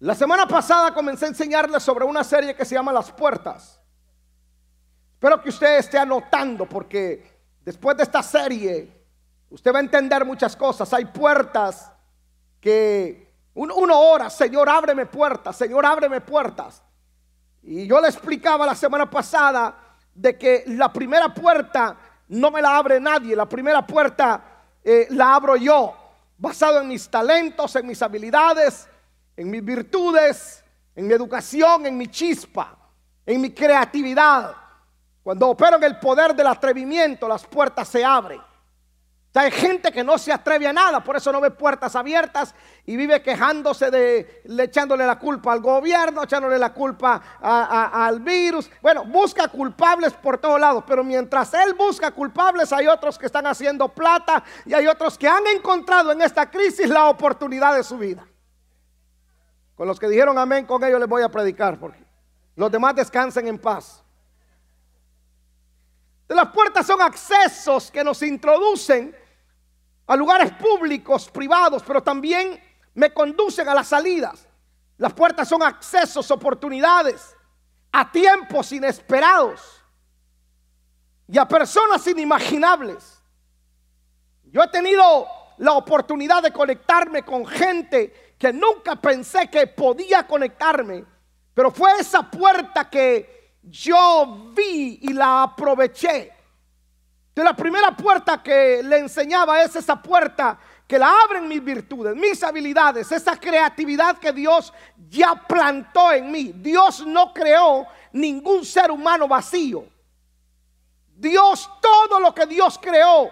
la semana pasada comencé a enseñarles sobre una serie que se llama Las Puertas. Espero que usted esté anotando porque después de esta serie usted va a entender muchas cosas. Hay puertas que uno, ora, Señor, ábreme puertas, Señor, ábreme puertas. Y yo le explicaba la semana pasada de que la primera puerta no me la abre nadie, la primera puerta eh, la abro yo, basado en mis talentos, en mis habilidades, en mis virtudes, en mi educación, en mi chispa, en mi creatividad. Cuando opero en el poder del atrevimiento, las puertas se abren. Hay gente que no se atreve a nada, por eso no ve puertas abiertas y vive quejándose de, echándole la culpa al gobierno, echándole la culpa al virus. Bueno, busca culpables por todos lados, pero mientras él busca culpables, hay otros que están haciendo plata y hay otros que han encontrado en esta crisis la oportunidad de su vida. Con los que dijeron amén, con ellos les voy a predicar, porque los demás descansen en paz. Las puertas son accesos que nos introducen a lugares públicos, privados, pero también me conducen a las salidas. Las puertas son accesos, oportunidades, a tiempos inesperados y a personas inimaginables. Yo he tenido la oportunidad de conectarme con gente que nunca pensé que podía conectarme, pero fue esa puerta que yo vi y la aproveché. De la primera puerta que le enseñaba es esa puerta que la abren mis virtudes, mis habilidades, esa creatividad que Dios ya plantó en mí. Dios no creó ningún ser humano vacío. Dios, todo lo que Dios creó,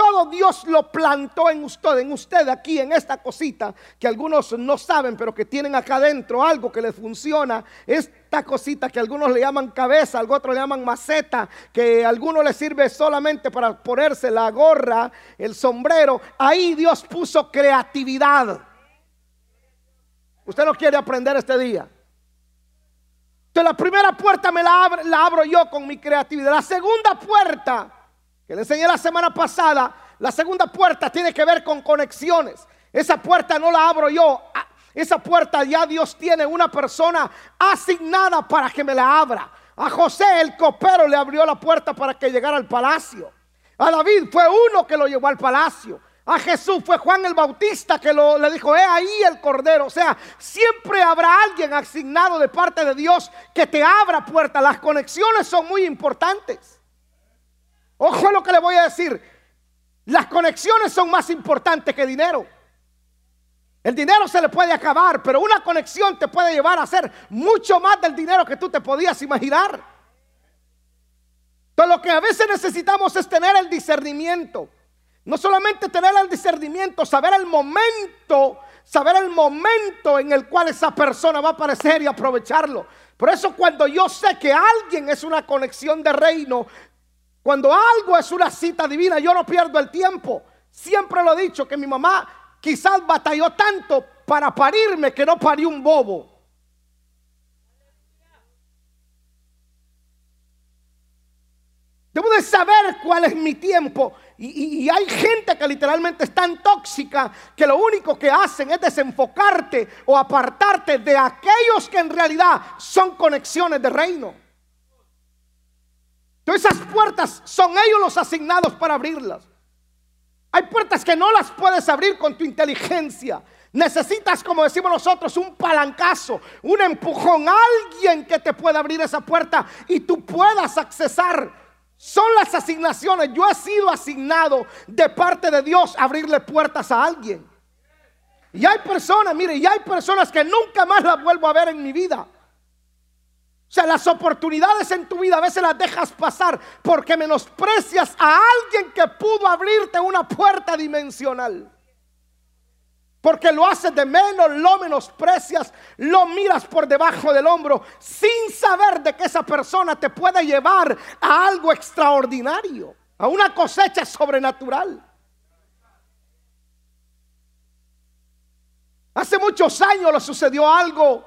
todo Dios lo plantó en usted, en usted aquí, en esta cosita que algunos no saben, pero que tienen acá adentro algo que les funciona. Esta cosita que algunos le llaman cabeza, a otros le llaman maceta, que a algunos le sirve solamente para ponerse la gorra, el sombrero. Ahí Dios puso creatividad. Usted no quiere aprender este día. Entonces la primera puerta me la abro yo con mi creatividad. La segunda puerta que le enseñé la semana pasada, la segunda puerta tiene que ver con conexiones. Esa puerta no la abro yo. Ah, esa puerta ya Dios tiene una persona asignada para que me la abra. A José el copero le abrió la puerta para que llegara al palacio. A David fue uno que lo llevó al palacio. A Jesús fue Juan el Bautista que lo, le dijo, he ahí el Cordero. O sea, siempre habrá alguien asignado de parte de Dios que te abra puertas. Las conexiones son muy importantes. Ojo a lo que le voy a decir. Las conexiones son más importantes que dinero. El dinero se le puede acabar, pero una conexión te puede llevar a hacer mucho más del dinero que tú te podías imaginar. Entonces lo que a veces necesitamos es tener el discernimiento. No solamente tener el discernimiento, saber el momento, saber el momento en el cual esa persona va a aparecer y aprovecharlo. Por eso cuando yo sé que alguien es una conexión de reino, cuando algo es una cita divina, yo no pierdo el tiempo. Siempre lo he dicho que mi mamá quizás batalló tanto para parirme que no parió un bobo. Debo de saber cuál es mi tiempo. Y, y, hay gente que literalmente es tan tóxica que lo único que hacen es desenfocarte o apartarte de aquellos que en realidad son conexiones de reino esas puertas son ellos los asignados para abrirlas. Hay puertas que no las puedes abrir con tu inteligencia. Necesitas, como decimos nosotros, un palancazo, un empujón, alguien que te pueda abrir esa puerta y tú puedas accesar. Son las asignaciones. Yo he sido asignado de parte de Dios a abrirle puertas a alguien. Y hay personas, mire, y hay personas que nunca más las vuelvo a ver en mi vida. O sea, las oportunidades en tu vida a veces las dejas pasar porque menosprecias a alguien que pudo abrirte una puerta dimensional. Porque lo haces de menos, lo menosprecias, lo miras por debajo del hombro sin saber de que esa persona te puede llevar a algo extraordinario, a una cosecha sobrenatural. Hace muchos años le sucedió algo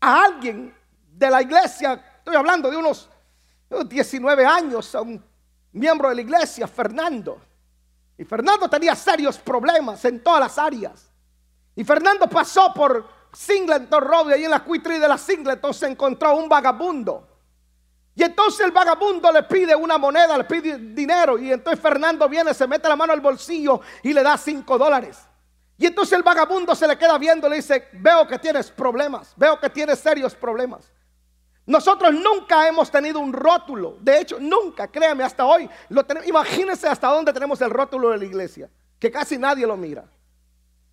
a alguien de la iglesia, estoy hablando de unos 19 años, a un miembro de la iglesia, Fernando. Y Fernando tenía serios problemas en todas las áreas. Y Fernando pasó por Singleton Road, y ahí en la cuitri de la Singleton se encontró un vagabundo. Y entonces el vagabundo le pide una moneda, le pide dinero. Y entonces Fernando viene, se mete la mano al bolsillo y le da cinco dólares. Y entonces el vagabundo se le queda viendo y le dice, veo que tienes problemas, veo que tienes serios problemas. Nosotros nunca hemos tenido un rótulo. De hecho, nunca, créame, hasta hoy. Lo tenemos, imagínense hasta dónde tenemos el rótulo de la iglesia, que casi nadie lo mira.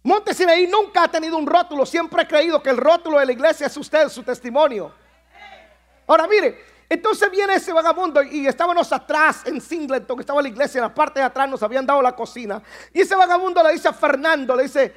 Monte Sinaí nunca ha tenido un rótulo. Siempre he creído que el rótulo de la iglesia es usted, su testimonio. Ahora mire, entonces viene ese vagabundo y estábamos atrás en Singleton, que estaba la iglesia, en la parte de atrás nos habían dado la cocina. Y ese vagabundo le dice a Fernando, le dice,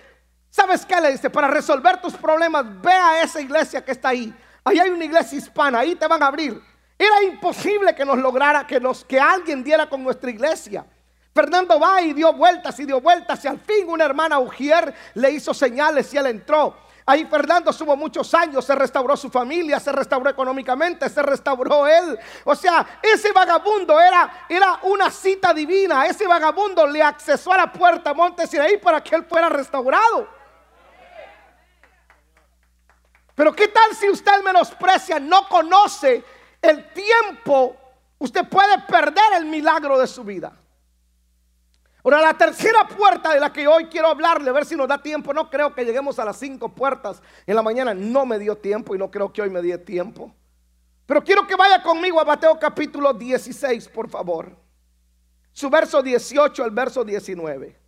¿sabes qué? Le dice, para resolver tus problemas, ve a esa iglesia que está ahí. Ahí hay una iglesia hispana, ahí te van a abrir. Era imposible que nos lograra, que, nos, que alguien diera con nuestra iglesia. Fernando va y dio vueltas y dio vueltas y al fin una hermana Ujier le hizo señales y él entró. Ahí Fernando estuvo muchos años, se restauró su familia, se restauró económicamente, se restauró él. O sea, ese vagabundo era, era una cita divina. Ese vagabundo le accesó a la puerta a Montes ahí para que él fuera restaurado. Pero ¿qué tal si usted menosprecia, no conoce el tiempo? Usted puede perder el milagro de su vida. Ahora, la tercera puerta de la que hoy quiero hablarle, a ver si nos da tiempo. No creo que lleguemos a las cinco puertas en la mañana. No me dio tiempo y no creo que hoy me dé tiempo. Pero quiero que vaya conmigo a Mateo capítulo 16, por favor. Su verso 18 al verso 19.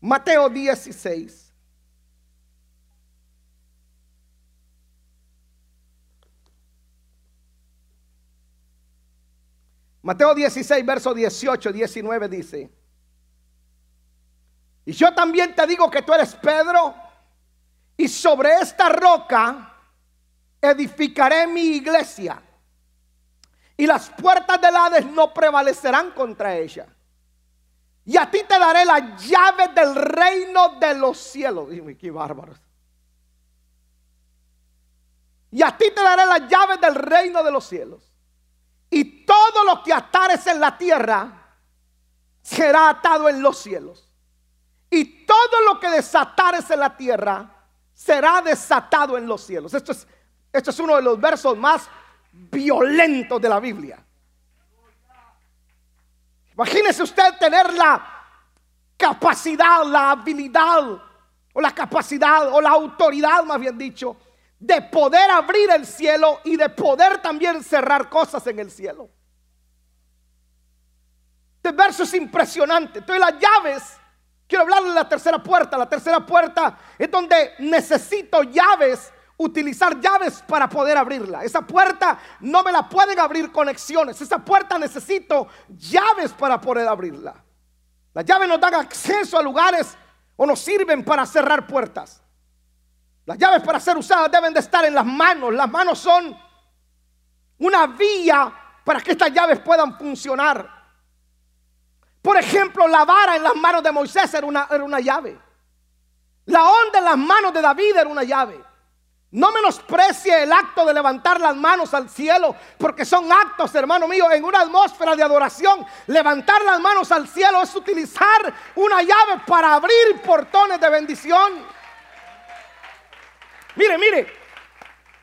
Mateo 16. Mateo 16, verso 18, 19 dice, y yo también te digo que tú eres Pedro, y sobre esta roca edificaré mi iglesia, y las puertas del Hades no prevalecerán contra ella. Y a ti te daré la llave del reino de los cielos. Dime, qué bárbaros. Y a ti te daré la llave del reino de los cielos. Todo lo que atares en la tierra será atado en los cielos. Y todo lo que desatares en la tierra será desatado en los cielos. Esto es, esto es uno de los versos más violentos de la Biblia. Imagínese usted tener la capacidad, la habilidad, o la capacidad, o la autoridad, más bien dicho, de poder abrir el cielo y de poder también cerrar cosas en el cielo. Este verso es impresionante. Entonces las llaves, quiero hablar de la tercera puerta. La tercera puerta es donde necesito llaves, utilizar llaves para poder abrirla. Esa puerta no me la pueden abrir conexiones. Esa puerta necesito llaves para poder abrirla. Las llaves nos dan acceso a lugares o nos sirven para cerrar puertas. Las llaves para ser usadas deben de estar en las manos. Las manos son una vía para que estas llaves puedan funcionar. Por ejemplo, la vara en las manos de Moisés era una, era una llave. La onda en las manos de David era una llave. No menosprecie el acto de levantar las manos al cielo, porque son actos, hermano mío, en una atmósfera de adoración. Levantar las manos al cielo es utilizar una llave para abrir portones de bendición. Mire, mire,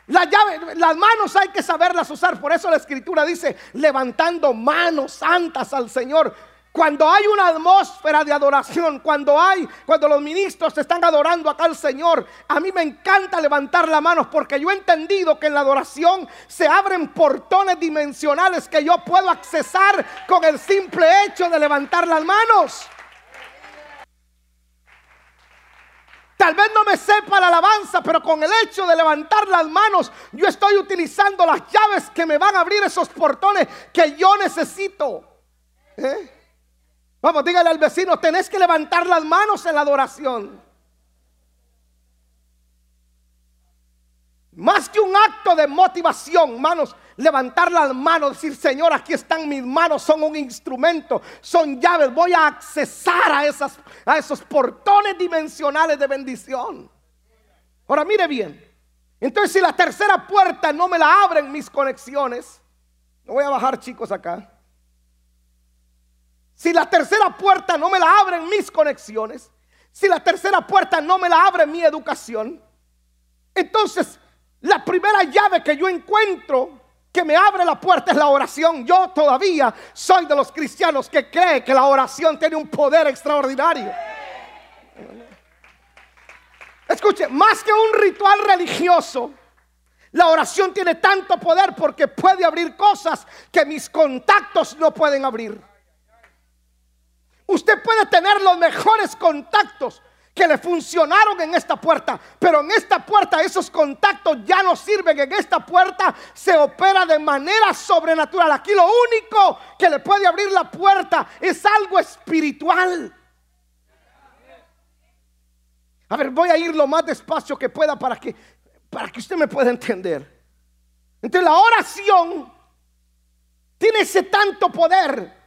las llaves, las manos hay que saberlas usar. Por eso la escritura dice, levantando manos santas al Señor. Cuando hay una atmósfera de adoración, cuando hay, cuando los ministros están adorando acá al Señor, a mí me encanta levantar las manos porque yo he entendido que en la adoración se abren portones dimensionales que yo puedo accesar con el simple hecho de levantar las manos. Tal vez no me sepa la alabanza, pero con el hecho de levantar las manos, yo estoy utilizando las llaves que me van a abrir esos portones que yo necesito. ¿Eh? Vamos, dígale al vecino, tenés que levantar las manos en la adoración. Más que un acto de motivación, manos, levantar las manos, decir, Señor, aquí están mis manos, son un instrumento, son llaves, voy a accesar a, esas, a esos portones dimensionales de bendición. Ahora mire bien, entonces si la tercera puerta no me la abren mis conexiones, no voy a bajar chicos acá. Si la tercera puerta no me la abren mis conexiones, Si la tercera puerta no me la abre mi educación, entonces la primera llave que yo encuentro que me abre la puerta es la oración. Yo todavía soy de los cristianos que cree que la oración tiene un poder extraordinario. Escuche, más que un ritual religioso, la oración tiene tanto poder porque puede abrir cosas que mis contactos no pueden abrir. Usted puede tener los mejores contactos que le funcionaron en esta puerta, pero en esta puerta esos contactos ya no sirven. En esta puerta se opera de manera sobrenatural. Aquí lo único que le puede abrir la puerta es algo espiritual. A ver, voy a ir lo más despacio que pueda para que, para que usted me pueda entender. Entonces la oración tiene ese tanto poder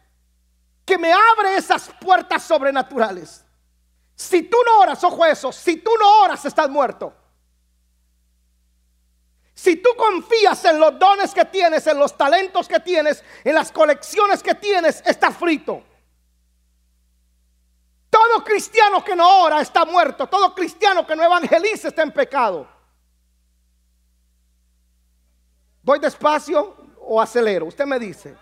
que me abre esas puertas sobrenaturales. Si tú no oras, ojo eso, si tú no oras estás muerto. Si tú confías en los dones que tienes, en los talentos que tienes, en las colecciones que tienes, estás frito. Todo cristiano que no ora está muerto. Todo cristiano que no evangeliza está en pecado. ¿Voy despacio o acelero? Usted me dice.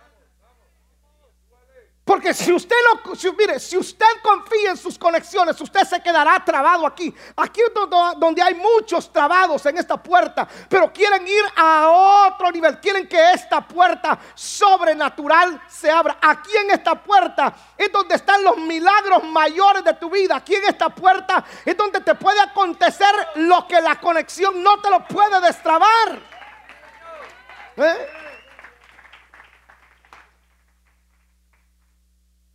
Porque si usted no, si, mire, si usted confía en sus conexiones, usted se quedará trabado aquí. Aquí es donde hay muchos trabados en esta puerta, pero quieren ir a otro nivel. Quieren que esta puerta sobrenatural se abra. Aquí en esta puerta es donde están los milagros mayores de tu vida. Aquí en esta puerta es donde te puede acontecer lo que la conexión no te lo puede destrabar. ¿Eh?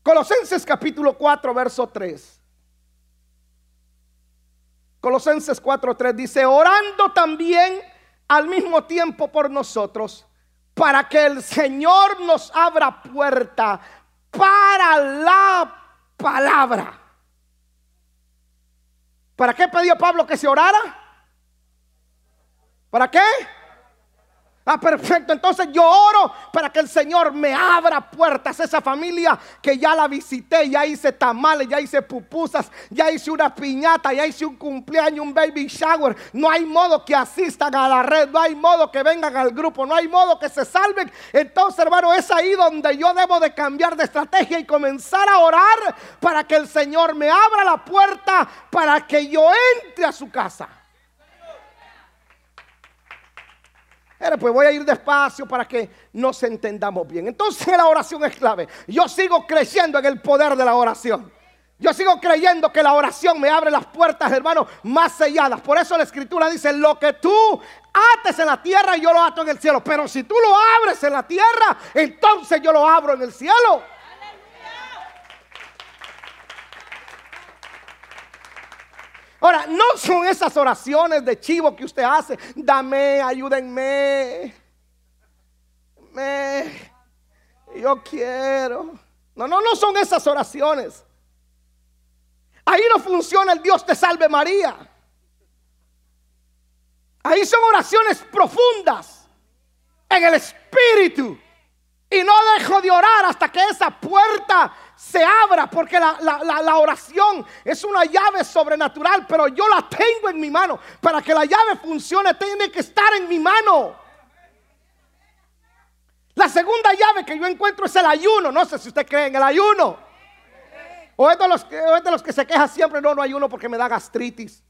Colosenses capítulo 4, verso 3. Colosenses 4, 3 dice, orando también al mismo tiempo por nosotros, para que el Señor nos abra puerta para la palabra. ¿Para qué pidió Pablo que se orara? ¿Para qué? Ah, perfecto. Entonces yo oro para que el Señor me abra puertas. Esa familia que ya la visité, ya hice tamales, ya hice pupusas, ya hice una piñata, ya hice un cumpleaños, un baby shower. No hay modo que asistan a la red, no hay modo que vengan al grupo, no hay modo que se salven. Entonces, hermano, es ahí donde yo debo de cambiar de estrategia y comenzar a orar para que el Señor me abra la puerta para que yo entre a su casa. Pues voy a ir despacio para que nos entendamos bien. Entonces la oración es clave. Yo sigo creyendo en el poder de la oración. Yo sigo creyendo que la oración me abre las puertas, hermano, más selladas. Por eso la escritura dice, lo que tú ates en la tierra, yo lo ato en el cielo. Pero si tú lo abres en la tierra, entonces yo lo abro en el cielo. Ahora, no son esas oraciones de chivo que usted hace. Dame, ayúdenme. Me, yo quiero. No, no, no son esas oraciones. Ahí no funciona el Dios te salve María. Ahí son oraciones profundas en el espíritu. Y no dejo de orar hasta que esa puerta se abra, porque la, oración es una llave sobrenatural, pero yo la tengo en mi mano. Para que la llave funcione, tiene que estar en mi mano. La segunda llave que yo encuentro es el ayuno. No sé si usted cree en el ayuno. O es de los, es de los que se queja siempre, no, no ayuno porque me da gastritis.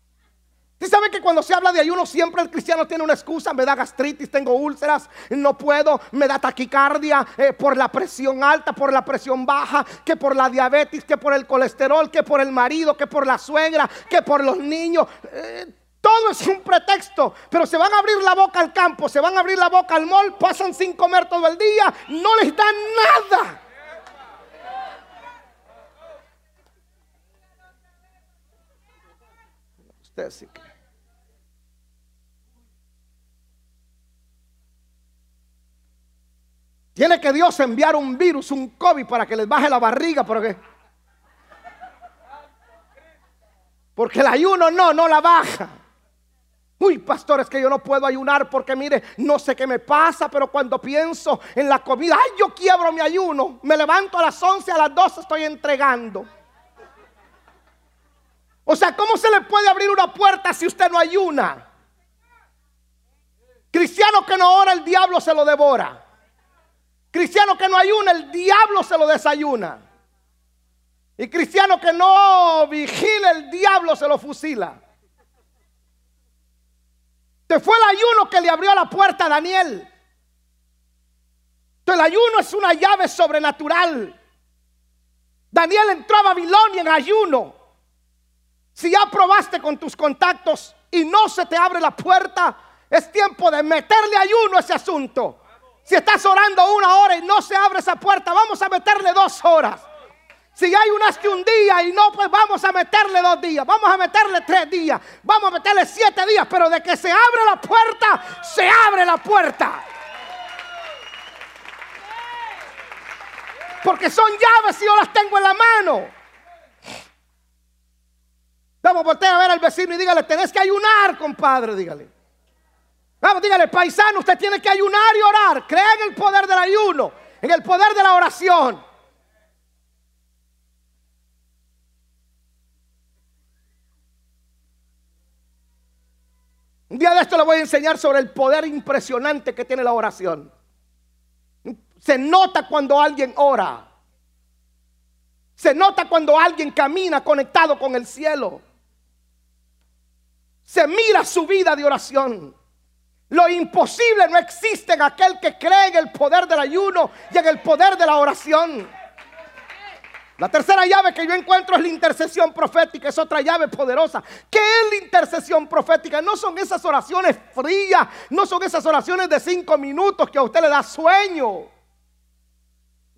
¿Sí sabe que cuando se habla de ayuno siempre el cristiano tiene una excusa? Me da gastritis, tengo úlceras, no puedo, me da taquicardia eh, por la presión alta, por la presión baja, que por la diabetes, que por el colesterol, que por el marido, que por la suegra, que por los niños. Eh, todo es un pretexto, pero se van a abrir la boca al campo, se van a abrir la boca al mall, pasan sin comer todo el día, no les dan nada. Tiene que Dios enviar un virus, un COVID para que les baje la barriga, porque porque el ayuno no, no la baja. Uy, pastor, es que yo no puedo ayunar porque mire, no sé qué me pasa, pero cuando pienso en la comida, ay, yo quiebro mi ayuno. Me levanto a las 11, a las 12 estoy entregando. O sea, ¿cómo se le puede abrir una puerta si usted no ayuna? Cristiano que no ora, el diablo se lo devora. Cristiano que no ayuna, el diablo se lo desayuna. Y cristiano que no vigila, el diablo se lo fusila. Te fue el ayuno que le abrió la puerta a Daniel. el ayuno es una llave sobrenatural. Daniel entró a Babilonia en ayuno. Si ya probaste con tus contactos y no se te abre la puerta, es tiempo de meterle ayuno a ese asunto. Si estás orando una hora y no se abre esa puerta, vamos a meterle dos horas. Si hay unas que un día y no, pues vamos a meterle dos días, vamos a meterle tres días, vamos a meterle siete días, pero de que se abre la puerta, se abre la puerta. Porque son llaves y yo las tengo en la mano. Vamos, voltea a ver al vecino y dígale, tenés que ayunar, compadre, dígale. Vamos, dígale, paisano, usted tiene que ayunar y orar. Crea en el poder del ayuno, en el poder de la oración. Un día de esto le voy a enseñar sobre el poder impresionante que tiene la oración. Se nota cuando alguien ora. Se nota cuando alguien camina conectado con el cielo. Se mira su vida de oración. Lo imposible no existe en aquel que cree en el poder del ayuno y en el poder de la oración. La tercera llave que yo encuentro es la intercesión profética, es otra llave poderosa. ¿Qué es la intercesión profética? No son esas oraciones frías, no son esas oraciones de cinco minutos que a usted le da sueño.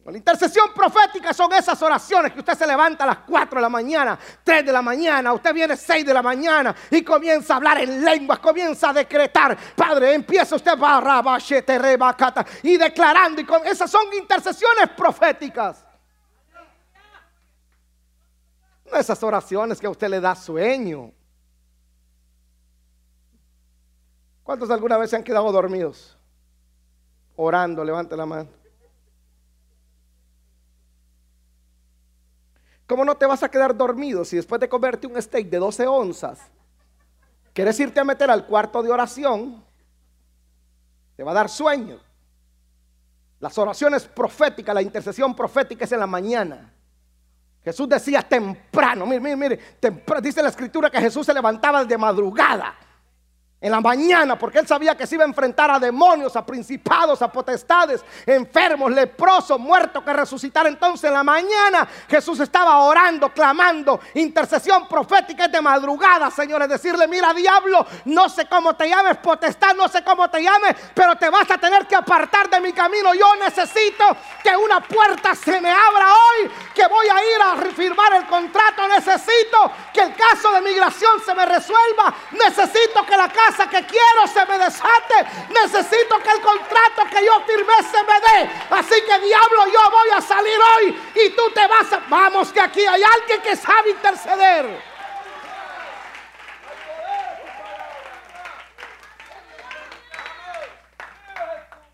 La intercesión profética son esas oraciones que usted se levanta a las 4 de la mañana, 3 de la mañana, usted viene 6 de la mañana y comienza a hablar en lenguas, comienza a decretar. Padre, empieza usted y declarando. Y con, esas son intercesiones proféticas. esas oraciones que a usted le da sueño. ¿Cuántos alguna vez se han quedado dormidos? Orando, levante la mano. ¿Cómo no te vas a quedar dormido si después de comerte un steak de 12 onzas, quieres irte a meter al cuarto de oración? Te va a dar sueño. Las oraciones proféticas, la intercesión profética es en la mañana. Jesús decía temprano, mire, mire, mire, dice la escritura que Jesús se levantaba de madrugada en la mañana, porque él sabía que se iba a enfrentar a demonios, a principados, a potestades, enfermos, leprosos, muertos que resucitar. Entonces en la mañana Jesús estaba orando, clamando, intercesión profética de madrugada, señores, decirle, mira diablo, no sé cómo te llames, potestad, no sé cómo te llames, pero te vas a tener que apartar de mi camino. Yo necesito que una puerta se me abra hoy, que voy a ir a firmar el contrato, necesito que el caso de migración se me resuelva, necesito que la casa que quiero se me desate. Necesito que el contrato que yo firmé se me dé. Así que diablo, yo voy a salir hoy y tú te vas a... Vamos que aquí hay alguien que sabe interceder.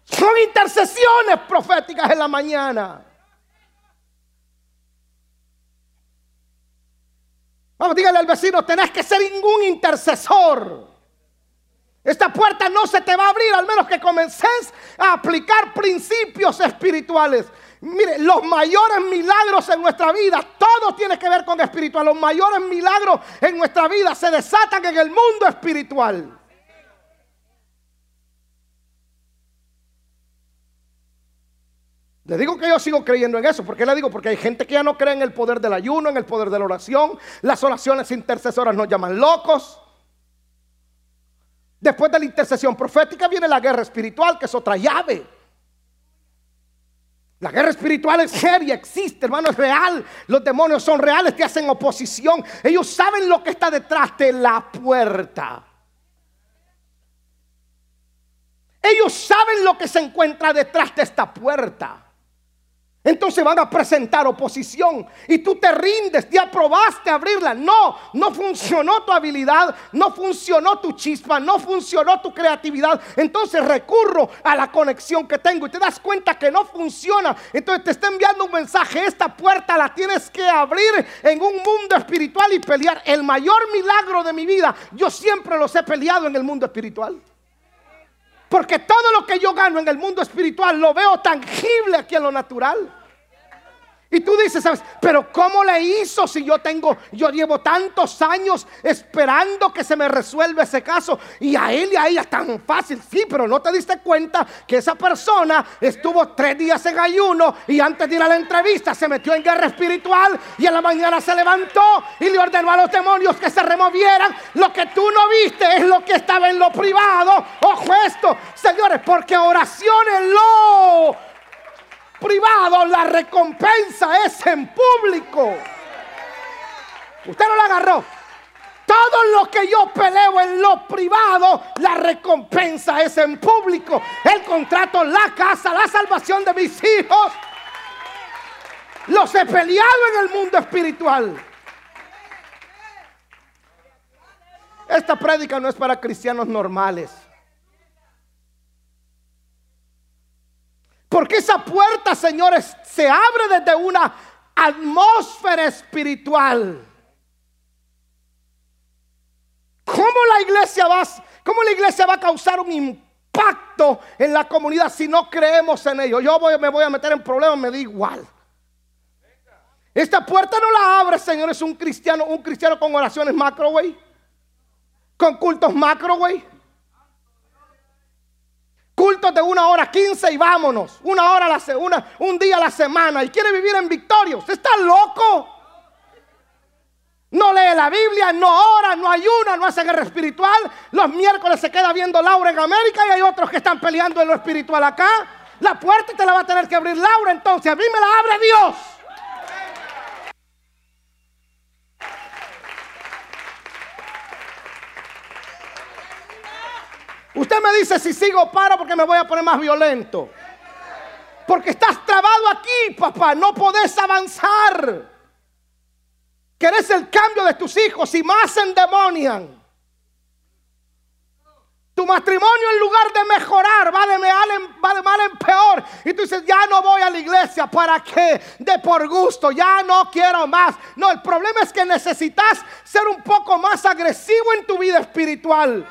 Son intercesiones proféticas en la mañana. Vamos, dígale al vecino, tenés que ser ningún intercesor. Esta puerta no se te va a abrir al menos que comences a aplicar principios espirituales. Mire, los mayores milagros en nuestra vida, todo tiene que ver con espiritual. Los mayores milagros en nuestra vida se desatan en el mundo espiritual. Le digo que yo sigo creyendo en eso. ¿Por qué le digo? Porque hay gente que ya no cree en el poder del ayuno, en el poder de la oración. Las oraciones intercesoras nos llaman locos. Después de la intercesión profética viene la guerra espiritual, que es otra llave. La guerra espiritual es seria, existe, hermano, es real. Los demonios son reales, te hacen oposición. Ellos saben lo que está detrás de la puerta. Ellos saben lo que se encuentra detrás de esta puerta. Entonces van a presentar oposición y tú te rindes, ya probaste abrirla. No, no funcionó tu habilidad, no funcionó tu chispa, no funcionó tu creatividad. Entonces recurro a la conexión que tengo y te das cuenta que no funciona. Entonces te está enviando un mensaje, esta puerta la tienes que abrir en un mundo espiritual y pelear. El mayor milagro de mi vida, yo siempre los he peleado en el mundo espiritual. Porque todo lo que yo gano en el mundo espiritual lo veo tangible aquí en lo natural. Y tú dices, ¿sabes? Pero ¿cómo le hizo si yo tengo, yo llevo tantos años esperando que se me resuelva ese caso? Y a él y a ella tan fácil. Sí, pero no te diste cuenta que esa persona estuvo tres días en ayuno y antes de ir a la entrevista se metió en guerra espiritual y en la mañana se levantó y le ordenó a los demonios que se removieran. Lo que tú no viste es lo que estaba en lo privado. Ojo esto, señores, porque oraciones lo privado, la recompensa es en público. Usted no la agarró. Todo lo que yo peleo en lo privado, la recompensa es en público. El contrato, la casa, la salvación de mis hijos. Los he peleado en el mundo espiritual. Esta prédica no es para cristianos normales. Porque esa puerta, señores, se abre desde una atmósfera espiritual. ¿Cómo la iglesia va, cómo la iglesia va a causar un impacto en la comunidad si no creemos en ello? Yo me voy a meter en problemas, me da igual. Esta puerta no la abre, señores, un cristiano, un cristiano con oraciones macro, güey. Con cultos macro, güey. Cultos de una hora quince y vámonos. Una hora a la semana, un día a la semana. Y quiere vivir en victoria. ¿Usted está loco? No lee la Biblia, no ora, no ayuna, no hace guerra espiritual. Los miércoles se queda viendo Laura en América y hay otros que están peleando en lo espiritual acá. La puerta te la va a tener que abrir Laura, entonces a mí me la abre Dios. Usted me dice si sigo paro porque me voy a poner más violento. Porque estás trabado aquí, papá. No podés avanzar. Querés el cambio de tus hijos y más se endemonian. Tu matrimonio en lugar de mejorar va de, mal en, va de mal en peor. Y tú dices, ya no voy a la iglesia. ¿Para qué? De por gusto. Ya no quiero más. No, el problema es que necesitas ser un poco más agresivo en tu vida espiritual.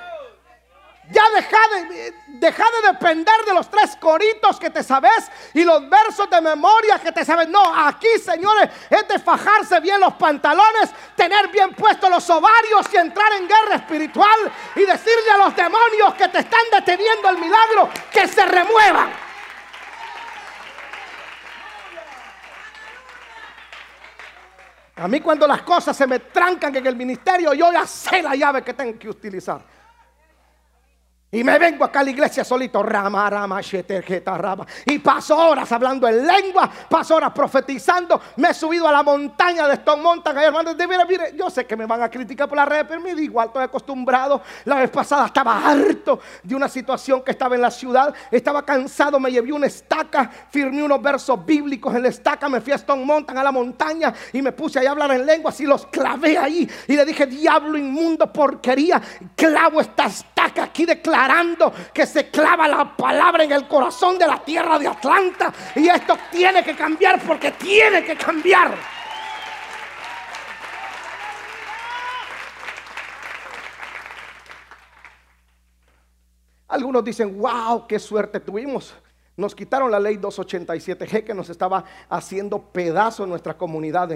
Ya deja de, de depender de los tres coritos que te sabes y los versos de memoria que te sabes. No, aquí, señores, es de fajarse bien los pantalones, tener bien puestos los ovarios y entrar en guerra espiritual y decirle a los demonios que te están deteniendo el milagro que se remuevan. A mí cuando las cosas se me trancan en el ministerio, yo ya sé la llave que tengo que utilizar. Y me vengo acá a la iglesia solito, rama, rama, rama. Y paso horas hablando en lengua, paso horas profetizando. Me he subido a la montaña de Stone Mountain. Hermano, mire, mire, yo sé que me van a criticar por la red, pero me da igual, estoy acostumbrado. La vez pasada estaba harto de una situación que estaba en la ciudad. Estaba cansado, me llevé una estaca, firmé unos versos bíblicos en la estaca, me fui a Stone Mountain, a la montaña, y me puse ahí a hablar en lenguas y los clavé ahí. Y le dije, diablo inmundo, porquería, clavo esta estaca aquí que se clava la palabra en el corazón de la tierra de Atlanta. Y esto tiene que cambiar porque tiene que cambiar. Algunos dicen, wow, qué suerte tuvimos. Nos quitaron la ley 287G que nos estaba haciendo pedazo en nuestra comunidad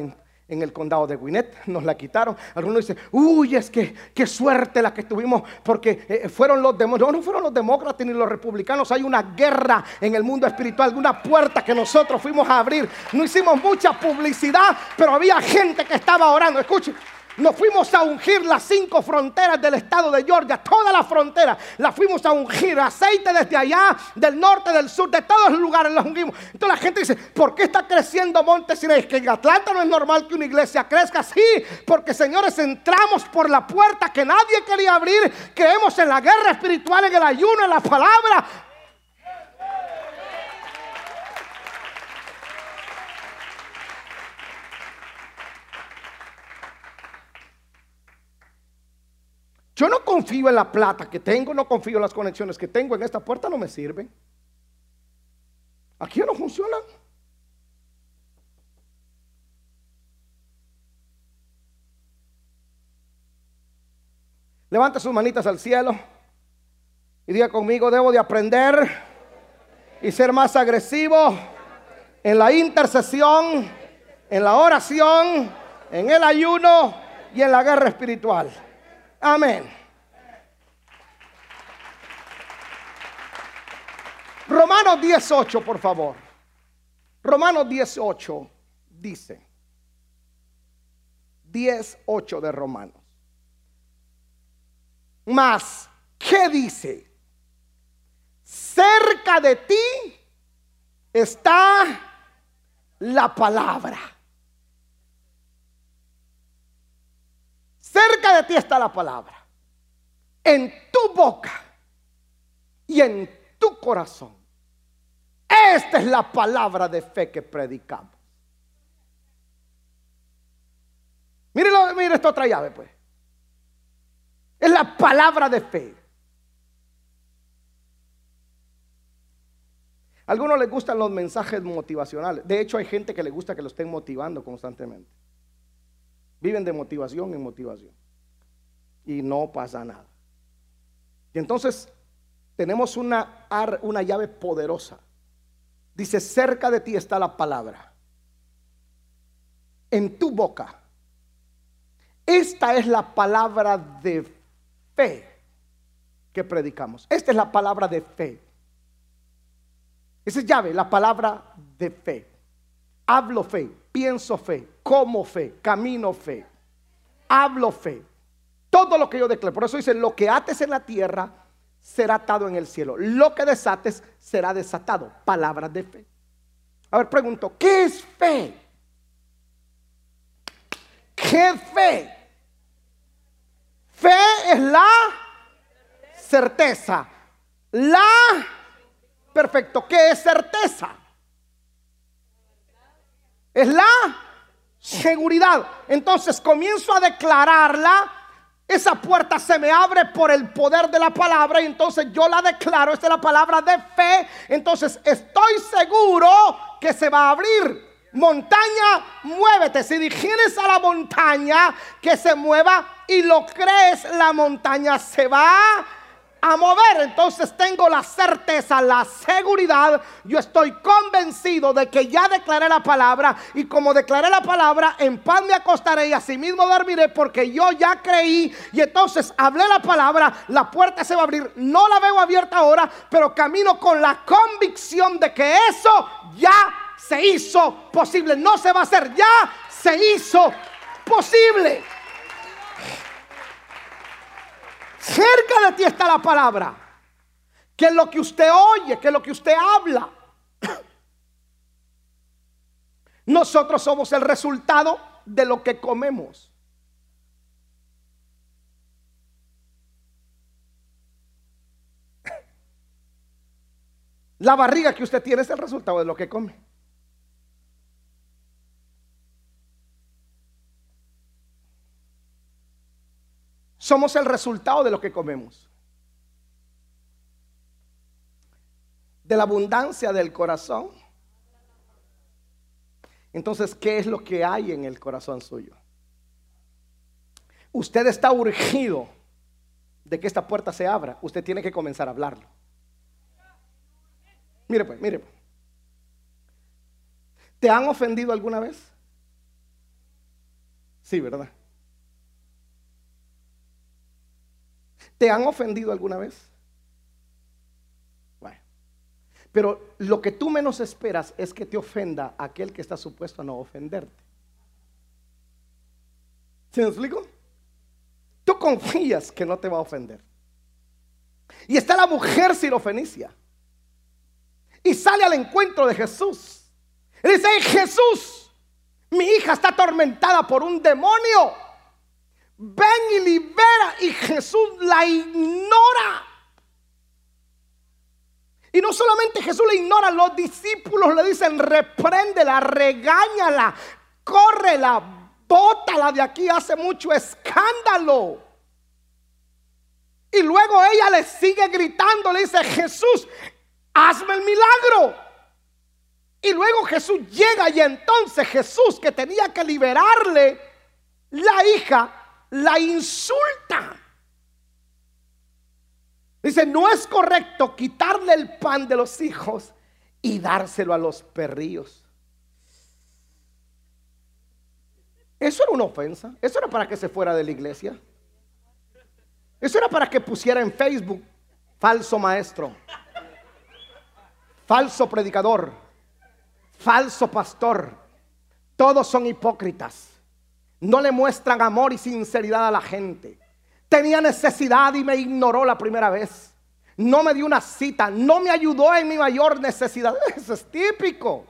en el condado de Gwinnett, nos la quitaron. Algunos dicen, uy, es que qué suerte la que tuvimos, porque eh, fueron los demócratas, no, no fueron los demócratas ni los republicanos, hay una guerra en el mundo espiritual, una puerta que nosotros fuimos a abrir. No hicimos mucha publicidad, pero había gente que estaba orando. Escuchen, nos fuimos a ungir las cinco fronteras del estado de Georgia, toda la frontera, la fuimos a ungir, aceite desde allá, del norte, del sur, de todos los lugares la ungimos. Entonces la gente dice, ¿por qué está creciendo Es Que en Atlanta no es normal que una iglesia crezca así, porque señores, entramos por la puerta que nadie quería abrir, creemos en la guerra espiritual, en el ayuno, en la palabra, Yo no confío en la plata que tengo, no confío en las conexiones que tengo. En esta puerta no me sirven. Aquí no funciona. Levanta sus manitas al cielo y diga conmigo, debo de aprender y ser más agresivo en la intercesión, en la oración, en el ayuno y en la guerra espiritual. Amén. Romanos 18, por favor. Romanos 18 dice. 18 de Romanos. Más, ¿qué dice? Cerca de ti está la palabra. Cerca de ti está la palabra. En tu boca y en tu corazón. Esta es la palabra de fe que predicamos. Mire, mire esta otra llave, pues. Es la palabra de fe. A algunos les gustan los mensajes motivacionales. De hecho, hay gente que le gusta que lo estén motivando constantemente. Viven de motivación en motivación. Y no pasa nada. Y entonces tenemos una, una llave poderosa. Dice, cerca de ti está la palabra. En tu boca. Esta es la palabra de fe que predicamos. Esta es la palabra de fe. Esa es llave, la palabra de fe. Hablo fe, pienso fe, como fe, camino fe, hablo fe. Todo lo que yo declaro. Por eso dice, lo que ates en la tierra será atado en el cielo. Lo que desates será desatado. Palabras de fe. A ver, pregunto, ¿qué es fe? ¿Qué fe? Fe es la certeza. La, perfecto, ¿qué es certeza? Es la seguridad. Entonces comienzo a declararla. Esa puerta se me abre por el poder de la palabra y entonces yo la declaro. Esta es la palabra de fe. Entonces estoy seguro que se va a abrir montaña, muévete. Si dijeres a la montaña que se mueva y lo crees, la montaña se va a mover. Entonces tengo la certeza, la seguridad. Yo estoy convencido de que ya declaré la palabra. Y como declaré la palabra, en paz me acostaré y asimismo dormiré porque yo ya creí. Y entonces hablé la palabra, la puerta se va a abrir. No la veo abierta ahora, pero camino con la convicción de que eso ya se hizo posible. No se va a hacer, ya se hizo posible. Cerca de ti está la palabra. Que lo que usted oye, que lo que usted habla. Nosotros somos el resultado de lo que comemos. La barriga que usted tiene es el resultado de lo que come. Somos el resultado de lo que comemos. De la abundancia del corazón. Entonces, ¿qué es lo que hay en el corazón suyo? Usted está urgido de que esta puerta se abra. Usted tiene que comenzar a hablarlo. Mire pues, mire pues. ¿Te han ofendido alguna vez? Sí, ¿verdad? ¿Te han ofendido alguna vez? Bueno, pero lo que tú menos esperas es que te ofenda aquel que está supuesto a no ofenderte. ¿Se me explico? Tú confías que no te va a ofender. Y está la mujer sirofenicia. Y sale al encuentro de Jesús. Y dice, Jesús, mi hija está atormentada por un demonio ven y libera y Jesús la ignora. Y no solamente Jesús la ignora, los discípulos le dicen, repréndela, regáñala, córrela, bótala de aquí, hace mucho escándalo. luego ella le sigue gritando, le dice, Jesús, hazme el milagro. Y luego Jesús llega y entonces Jesús que tenía que liberarle la hija, la insulta. Dice, no es correcto quitarle el pan de los hijos y dárselo a los perrillos. Eso era una ofensa. Eso era para que se fuera de la iglesia. Eso era para que pusiera en Facebook falso maestro, falso predicador, falso pastor. Todos son hipócritas. No le muestran amor y sinceridad a la gente. Tenía necesidad y me ignoró la primera vez. No me dio una cita, no me ayudó en mi mayor necesidad. Eso es típico.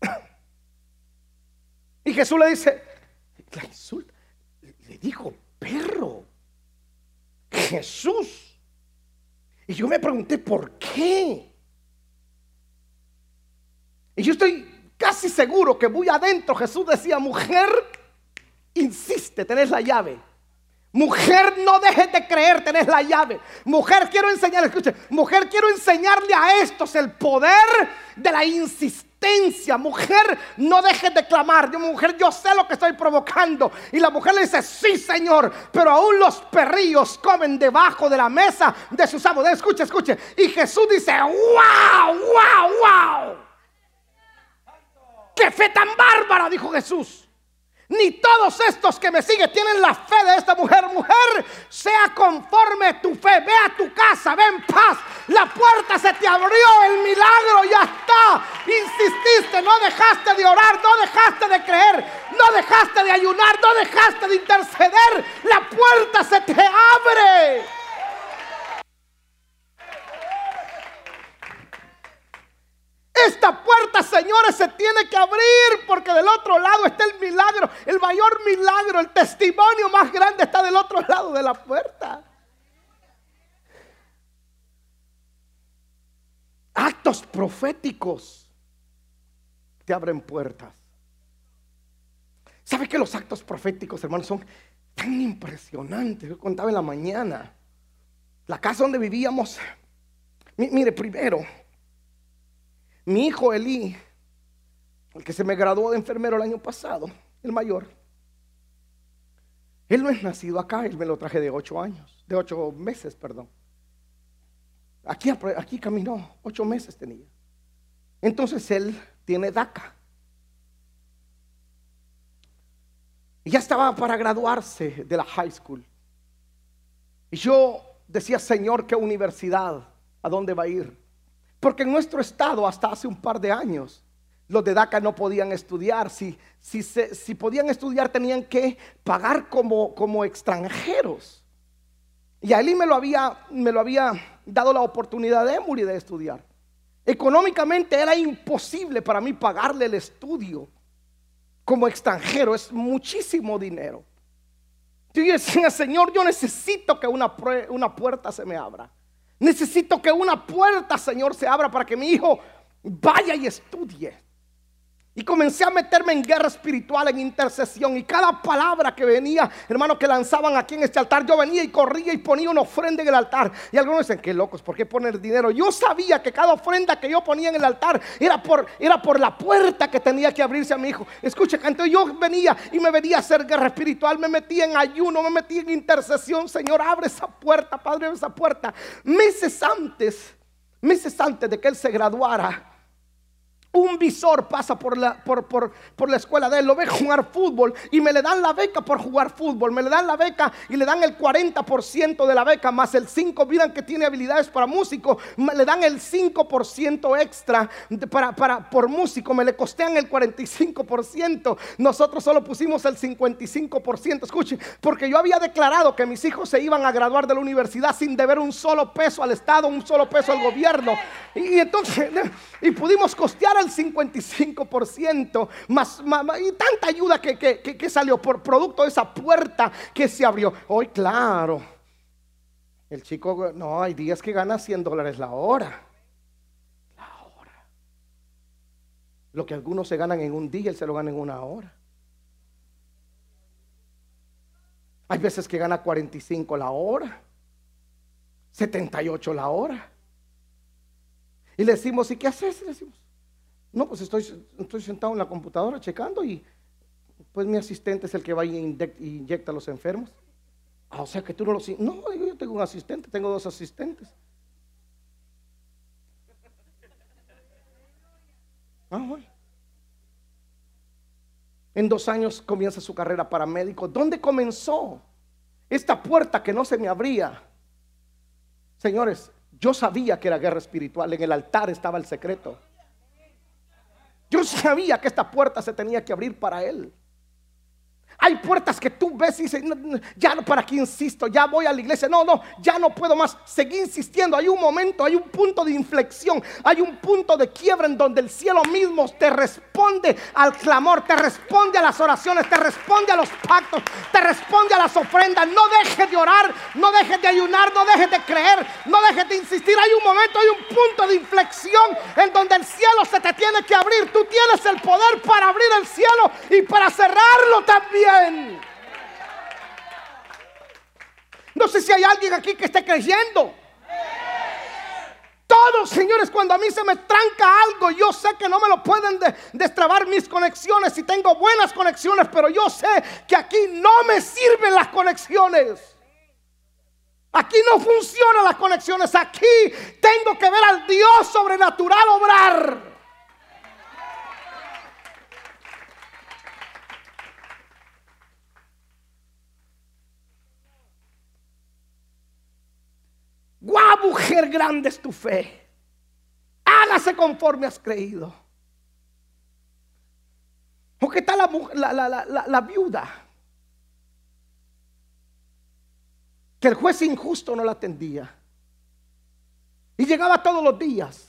Y Jesús le dice, la insulta, le dijo, perro, Jesús. Y yo me pregunté, ¿por qué? Y yo estoy casi seguro que muy adentro Jesús decía, mujer, insiste, tenés la llave. Mujer, no dejes de creer, tenés la llave. Mujer, quiero enseñar, escuche, mujer, quiero enseñarle a estos el poder de la insistencia. Mujer, no dejes de clamar. Yo, mujer, yo sé lo que estoy provocando. Y la mujer le dice, sí, Señor, pero aún los perrillos comen debajo de la mesa de sus amos. Escuche, escuche. Y Jesús dice, wow, wow, wow. ¡Qué fe tan bárbara! Dijo Jesús. Ni todos estos que me siguen tienen la fe de esta mujer. Mujer, sea conforme tu fe. Ve a tu casa, ve en paz. La puerta se te abrió, el milagro ya está. Insististe, no dejaste de orar, no dejaste de creer, no dejaste de ayunar, no dejaste de interceder. La puerta se te abre. Esta puerta, señores, se tiene que abrir porque del otro lado está el milagro, el mayor milagro, el testimonio más grande está del otro lado de la puerta. Actos proféticos te abren puertas. ¿Sabe que los actos proféticos, hermanos, son tan impresionantes? Yo contaba en la mañana. La casa donde vivíamos, mire, primero, mi hijo Eli, el que se me graduó de enfermero el año pasado, el mayor, él no es nacido acá, él me lo traje de ocho años, de ocho meses, perdón. Aquí, aquí caminó, ocho meses tenía. Entonces él tiene DACA. Y ya estaba para graduarse de la high school. Y yo decía, Señor, ¿qué universidad? ¿A dónde va a ir? Porque en nuestro estado, hasta hace un par de años, los de DACA no podían estudiar. Si, si, si podían estudiar, tenían que pagar como, como extranjeros. Y a él me lo, había, me lo había dado la oportunidad de de estudiar. Económicamente era imposible para mí pagarle el estudio como extranjero. Es muchísimo dinero. Yo decía, Señor, yo necesito que una, una puerta se me abra. Necesito que una puerta, Señor, se abra para que mi hijo vaya y estudie. Y comencé a meterme en guerra espiritual, en intercesión. Y cada palabra que venía, hermano, que lanzaban aquí en este altar, yo venía y corría y ponía una ofrenda en el altar. Y algunos dicen, qué locos, ¿por qué poner dinero? Yo sabía que cada ofrenda que yo ponía en el altar era por, era por la puerta que tenía que abrirse a mi hijo. Escucha, entonces yo venía y me venía a hacer guerra espiritual, me metía en ayuno, me metía en intercesión. Señor, abre esa puerta, Padre, abre esa puerta. Meses antes, meses antes de que él se graduara un visor pasa por la, escuela de él, lo ve jugar fútbol y me le dan la beca por jugar fútbol. Me le dan la beca y le dan el 40% de la beca más el 5%. Miran que tiene habilidades para músico, le dan el 5% extra para, por músico. Me le costean el 45%. Nosotros solo pusimos el 55%. Escuchen, porque yo había declarado que mis hijos se iban a graduar de la universidad sin deber un solo peso al Estado, un solo peso al gobierno. Y, entonces, y pudimos costear el 55%, más, y tanta ayuda que, salió por producto de esa puerta que se abrió. Hoy, claro, el chico, no, hay días que gana 100 dólares la hora. La hora. Lo que algunos se ganan en un día, él se lo gana en una hora. Hay veces que gana 45 la hora, 78 la hora. Y le decimos, ¿y qué haces? Le decimos, no, pues estoy, sentado en la computadora checando y pues mi asistente es el que va y inyecta a los enfermos. Ah, o sea que tú no lo... No, yo tengo un asistente, tengo dos asistentes. Ah, bueno. En dos años comienza su carrera para médico. ¿Dónde comenzó? Esta puerta que no se me abría. Señores, yo sabía que era guerra espiritual. En el altar estaba el secreto. Yo sabía que esta puerta se tenía que abrir para él. Hay puertas que tú ves y dices, ya no, ¿para qué insisto? Ya voy a la iglesia. No, no, ya no puedo más. seguir insistiendo. Hay un momento, hay un punto de inflexión, hay un punto de quiebra en donde el cielo mismo te responde al clamor, te responde a las oraciones, te responde a los pactos, te responde a las ofrendas. No dejes de orar, no dejes de ayunar, no dejes de creer, no dejes de insistir. Hay un momento, hay un punto de inflexión en donde el cielo se te tiene que abrir. Tú tienes el poder para abrir el cielo y para cerrarlo también. No sé si hay alguien aquí que esté creyendo. Todos, señores, cuando a mí se me tranca algo, yo sé que no me lo pueden destrabar mis conexiones y tengo buenas conexiones, pero yo sé que aquí no me sirven las conexiones. Aquí no funcionan las conexiones. Aquí tengo que ver al Dios sobrenatural obrar. Guau, mujer grande es tu fe. Hágase conforme has creído. ¿O qué tal la, la, la, viuda? Que el juez injusto no la atendía. Y llegaba todos los días.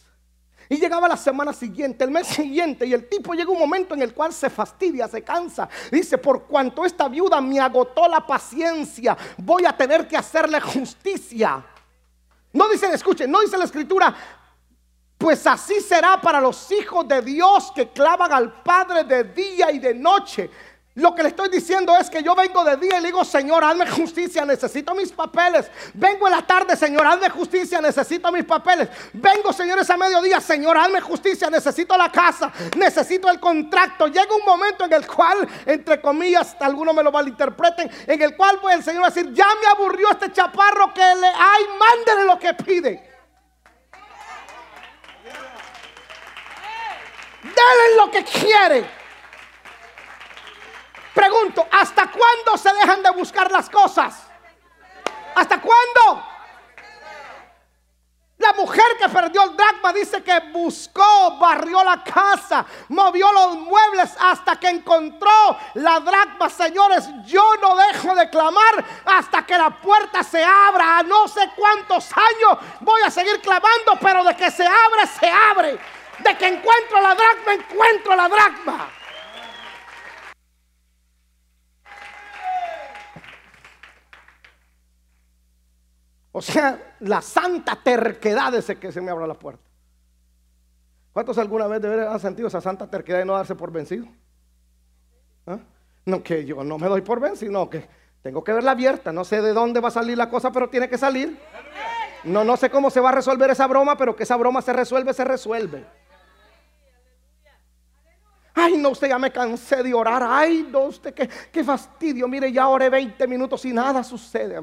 Y llegaba la semana siguiente, el mes siguiente, y el tipo llega un momento en el cual se fastidia, se cansa. Dice, por cuanto esta viuda me agotó la paciencia, voy a tener que hacerle justicia. No dice, escuchen, no dice la escritura, pues así será para los hijos de Dios que clavan al Padre de día y de noche. Lo que le estoy diciendo es que yo vengo de día y le digo, Señor, hazme justicia, necesito mis papeles. Vengo en la tarde, Señor, hazme justicia, necesito mis papeles. Vengo, señores, a mediodía, Señor, hazme justicia, necesito la casa, necesito el contrato. Llega un momento en el cual, entre comillas, algunos me lo malinterpreten, en el cual puede el Señor decir, ya me aburrió este chaparro que le hay, mándele lo que pide. Dele lo que quiere. Pregunto, ¿hasta cuándo se dejan de buscar las cosas? ¿Hasta cuándo? La mujer que perdió el dracma dice que buscó, barrió la casa, movió los muebles hasta que encontró la dracma. Señores, yo no dejo de clamar hasta que la puerta se abra. A no sé cuántos años voy a seguir clamando, pero de que se abre, se abre. De que encuentro la dracma, encuentro la dracma. O sea, la santa terquedad de ese que se me abra la puerta. ¿Cuántos alguna vez de han sentido esa santa terquedad de no darse por vencido? ¿Ah? No, que yo no me doy por vencido, no, que tengo que verla abierta. No sé de dónde va a salir la cosa, pero tiene que salir. No, no sé cómo se va a resolver esa broma, pero que esa broma se resuelve, se resuelve. Ay, no, usted ya me cansé de orar. Ay, no, usted qué, qué fastidio. Mire, ya oré 20 minutos y nada sucede.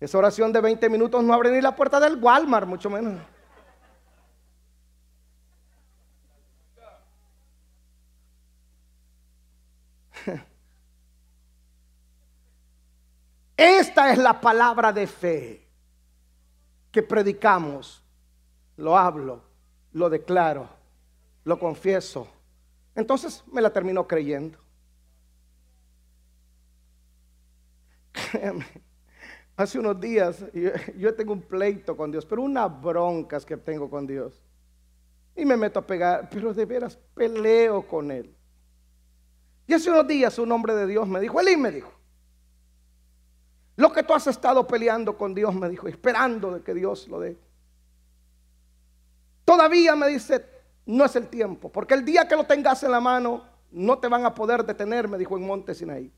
Esa oración de 20 minutos no abre ni la puerta del Walmart, mucho menos. Esta es la palabra de fe que predicamos. Lo hablo, lo declaro, lo confieso. Entonces me la termino creyendo. Créeme Hace unos días yo, tengo un pleito con Dios, pero unas broncas que tengo con Dios. Y me meto a pegar, pero de veras peleo con Él. Y hace unos días un hombre de Dios me dijo, Elí me dijo, lo que tú has estado peleando con Dios, me dijo, esperando de que Dios lo dé. Todavía me dice, no es el tiempo, porque el día que lo tengas en la mano, no te van a poder detener, me dijo en Monte Sinaí.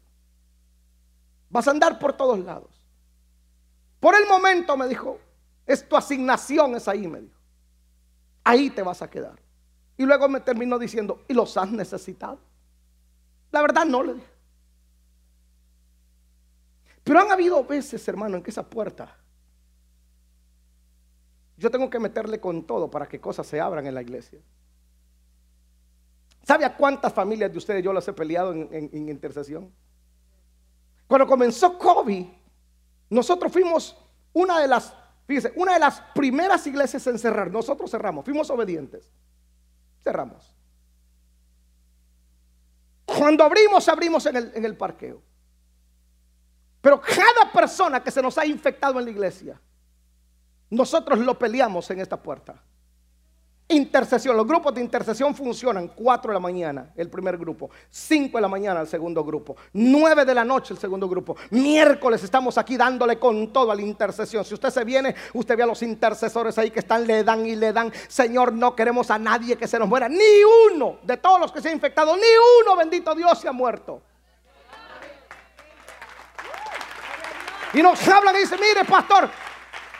Vas a andar por todos lados. Por el momento, me dijo, es tu asignación, es ahí, me dijo. Ahí te vas a quedar. Y luego me terminó diciendo, ¿y los has necesitado? La verdad no le dije. Pero han habido veces, hermano, en que esa puerta, yo tengo que meterle con todo para que cosas se abran en la iglesia. ¿Sabe a cuántas familias de ustedes yo las he peleado en, intercesión? Cuando comenzó COVID, nosotros fuimos una de las, fíjese, una de las primeras iglesias en cerrar. Nosotros cerramos, fuimos obedientes. Cerramos. Cuando abrimos, abrimos en el, en el parqueo. Pero cada persona que se nos ha infectado en la iglesia, nosotros lo peleamos en esta puerta. Intercesión, los grupos de intercesión funcionan 4 de la mañana, el primer grupo, 5 de la mañana el segundo grupo, 9 de la noche el segundo grupo. Miércoles estamos aquí dándole con todo a la intercesión. Si usted se viene, usted ve a los intercesores ahí que están, le dan y le dan. Señor, no queremos a nadie que se nos muera, ni uno de todos los que se han infectado, ni uno, bendito Dios, se ha muerto. Y nos hablan y dicen, mire pastor,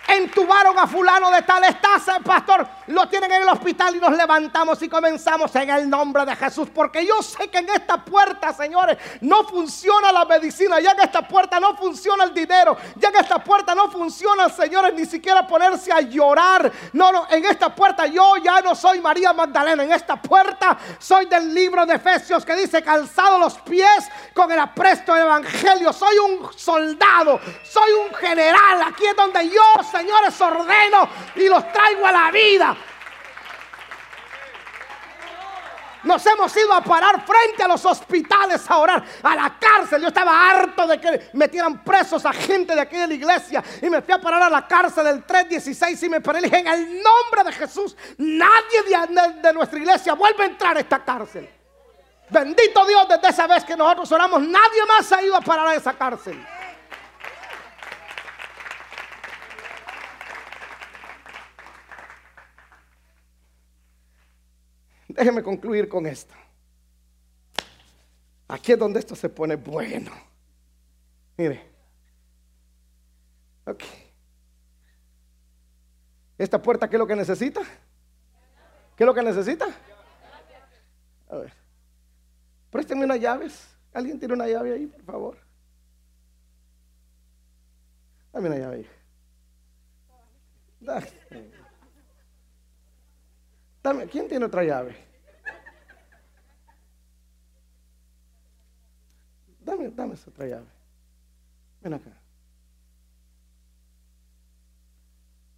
entubaron a fulano de tal, estás, pastor, lo tienen en el hospital y nos levantamos y comenzamos en el nombre de Jesús. Porque yo sé que en esta puerta, señores, no funciona la medicina, ya en esta puerta no funciona el dinero, ya en esta puerta no funciona, señores, ni siquiera ponerse a llorar. No, no, en esta puerta yo ya no soy María Magdalena, en esta puerta soy del libro de Efesios que dice calzado los pies con el apresto del Evangelio. Soy un soldado, soy un general. Aquí es donde yo, señores, ordeno y los traigo a la vida. Nos hemos ido a parar frente a los hospitales a orar, a la cárcel. Yo estaba harto de que metieran presos a gente de aquí de la iglesia. Y me fui a parar a la cárcel del 316 y me paré y dije, en el nombre de Jesús, nadie de, de nuestra iglesia vuelve a entrar a esta cárcel. Bendito Dios, desde esa vez que nosotros oramos, nadie más ha ido a parar a esa cárcel. Déjeme concluir con esto. Aquí es donde esto se pone bueno. Mire. Ok. ¿Esta puerta qué es lo que necesita? ¿Qué es lo que necesita? A ver. Préstenme unas llaves. ¿Alguien tiene una llave ahí, por favor? Dame una llave ahí. ¿Quién tiene otra llave? Dame, dame esa otra llave. Ven acá.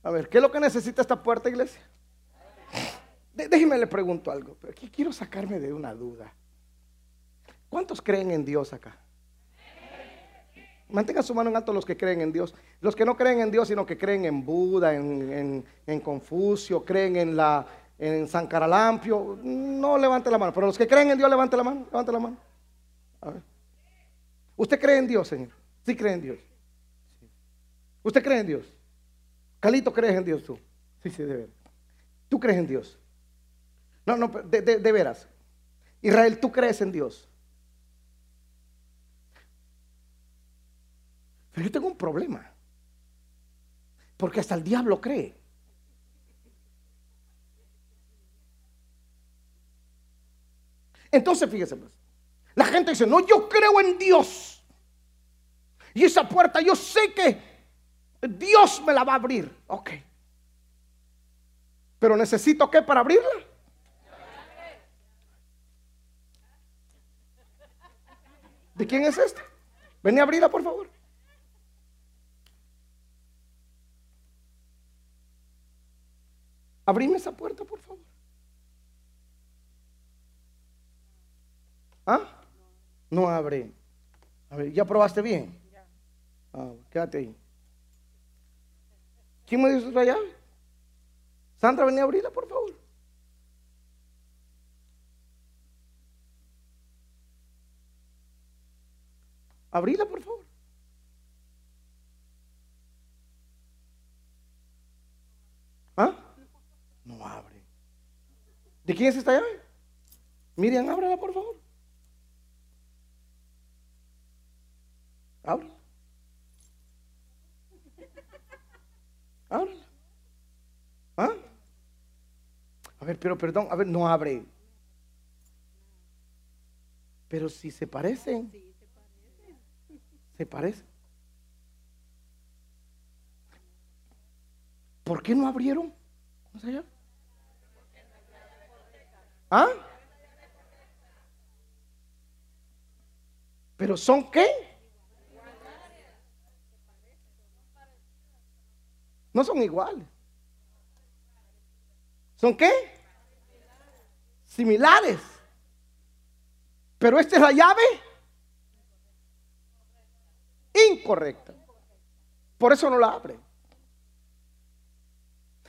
A ver, ¿qué es lo que necesita esta puerta, iglesia? déjeme le pregunto algo, pero aquí quiero sacarme de una duda. ¿Cuántos creen en Dios acá? Mantengan su mano en alto los que creen en Dios. Los que no creen en Dios, sino que creen en Buda, en Confucio, creen en, la, en San Caralampio, no levante la mano. Pero los que creen en Dios, levante la mano. Levante la mano. A ver. ¿Usted cree en Dios, Señor? Sí cree en Dios. ¿Usted cree en Dios? Calito, ¿crees en Dios tú? Sí, sí, de veras. ¿Tú crees en Dios? No, no, de, de veras. Israel, ¿tú crees en Dios? Pero yo tengo un problema. Porque hasta el diablo cree. Entonces, fíjese pues. La gente dice, no, yo creo en Dios. Y esa puerta yo sé que Dios me la va a abrir. Ok. Pero necesito qué para abrirla. ¿De quién es esta? Ven a abrirla, por favor. Abrime esa puerta, por favor. ¿Ah? No abre. A ver, ¿ya probaste bien? Ah, quédate ahí. ¿Quién me dio otra llave? Sandra, venía a abrirla, por favor. Abrila, por favor. ¿Ah? No abre. ¿De quién es esta llave? Miriam, ábrela, por favor. Ábrela. Ábrela. ¿Ah? A ver, pero perdón, a ver, no abre. Pero si se parecen. Se parecen. ¿Por qué no abrieron? ¿Ah? ¿Pero son qué? No son iguales. ¿Son qué? Similares. Pero esta es la llave incorrecta. Por eso no la abre.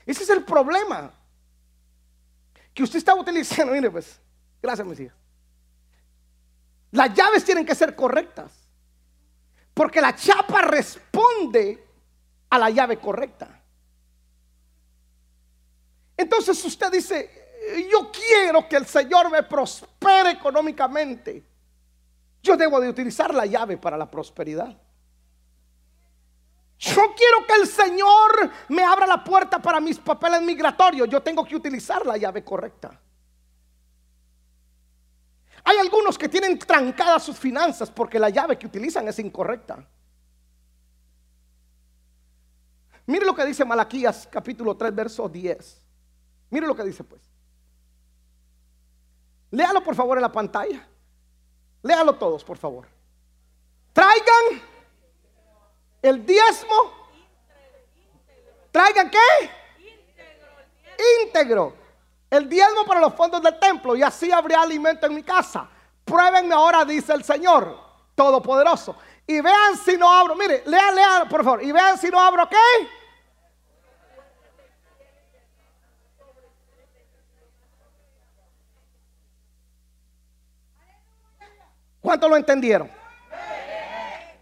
Ese es el problema. Que usted está utilizando. Mire, pues, gracias, mis hijas. Las llaves tienen que ser correctas. Porque la chapa responde a la llave correcta. Entonces usted dice, yo quiero que el Señor me prospere económicamente. Yo debo de utilizar la llave para la prosperidad. Yo quiero que el Señor me abra la puerta para mis papeles migratorios. Yo tengo que utilizar la llave correcta. Hay algunos que tienen trancadas sus finanzas porque la llave que utilizan es incorrecta. Mire lo que dice Malaquías capítulo 3, verso 10. Mire lo que dice pues. Léalo por favor en la pantalla. Léalo todos, por favor. Traigan el diezmo. Traigan qué? Íntegro. El diezmo para los fondos del templo. Y así habría alimento en mi casa. Pruébenme ahora, dice el Señor Todopoderoso. Y vean si no abro. Mire, lean, lean, por favor. Y vean si no abro qué. ¿Cuántos lo entendieron?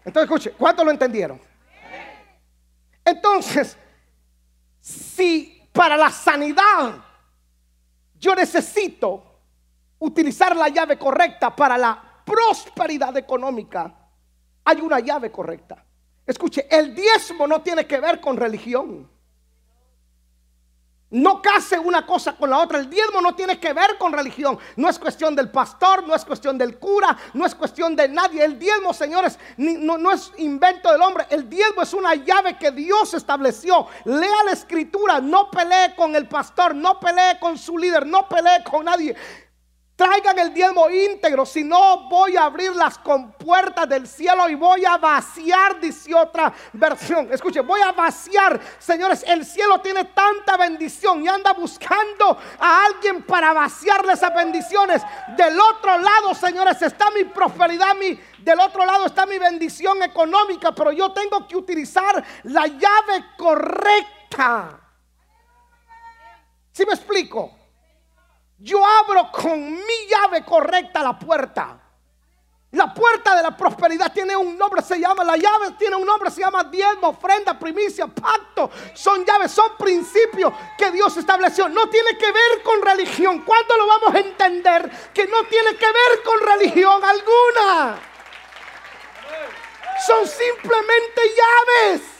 Entonces escuche, ¿cuántos lo entendieron? Entonces, si para la sanidad yo necesito utilizar la llave correcta para la prosperidad económica, hay una llave correcta. Escuche, el diezmo no tiene que ver con religión. No case una cosa con la otra. El diezmo no tiene que ver con religión. No es cuestión del pastor, no es cuestión del cura, no es cuestión de nadie. El diezmo, señores, no, es invento del hombre. El diezmo es una llave que Dios estableció. Lea la escritura, no pelee con el pastor, no pelee con su líder, no pelee con nadie. Traigan el diezmo íntegro, si no voy a abrir las compuertas del cielo y voy a vaciar, dice otra versión. Escuche, voy a vaciar, señores, el cielo tiene tanta bendición y anda buscando a alguien para vaciarle esas bendiciones. Del otro lado, señores, está mi prosperidad, mi, del otro lado está mi bendición económica, pero yo tengo que utilizar la llave correcta. ¿Sí me explico? Yo abro con mi llave correcta la puerta. La puerta de la prosperidad tiene un nombre, se llama, la llave tiene un nombre, se llama diezmo, ofrenda, primicia, pacto. Son llaves, son principios que Dios estableció. No tiene que ver con religión. ¿Cuándo lo vamos a entender? Que no tiene que ver con religión alguna. Son simplemente llaves.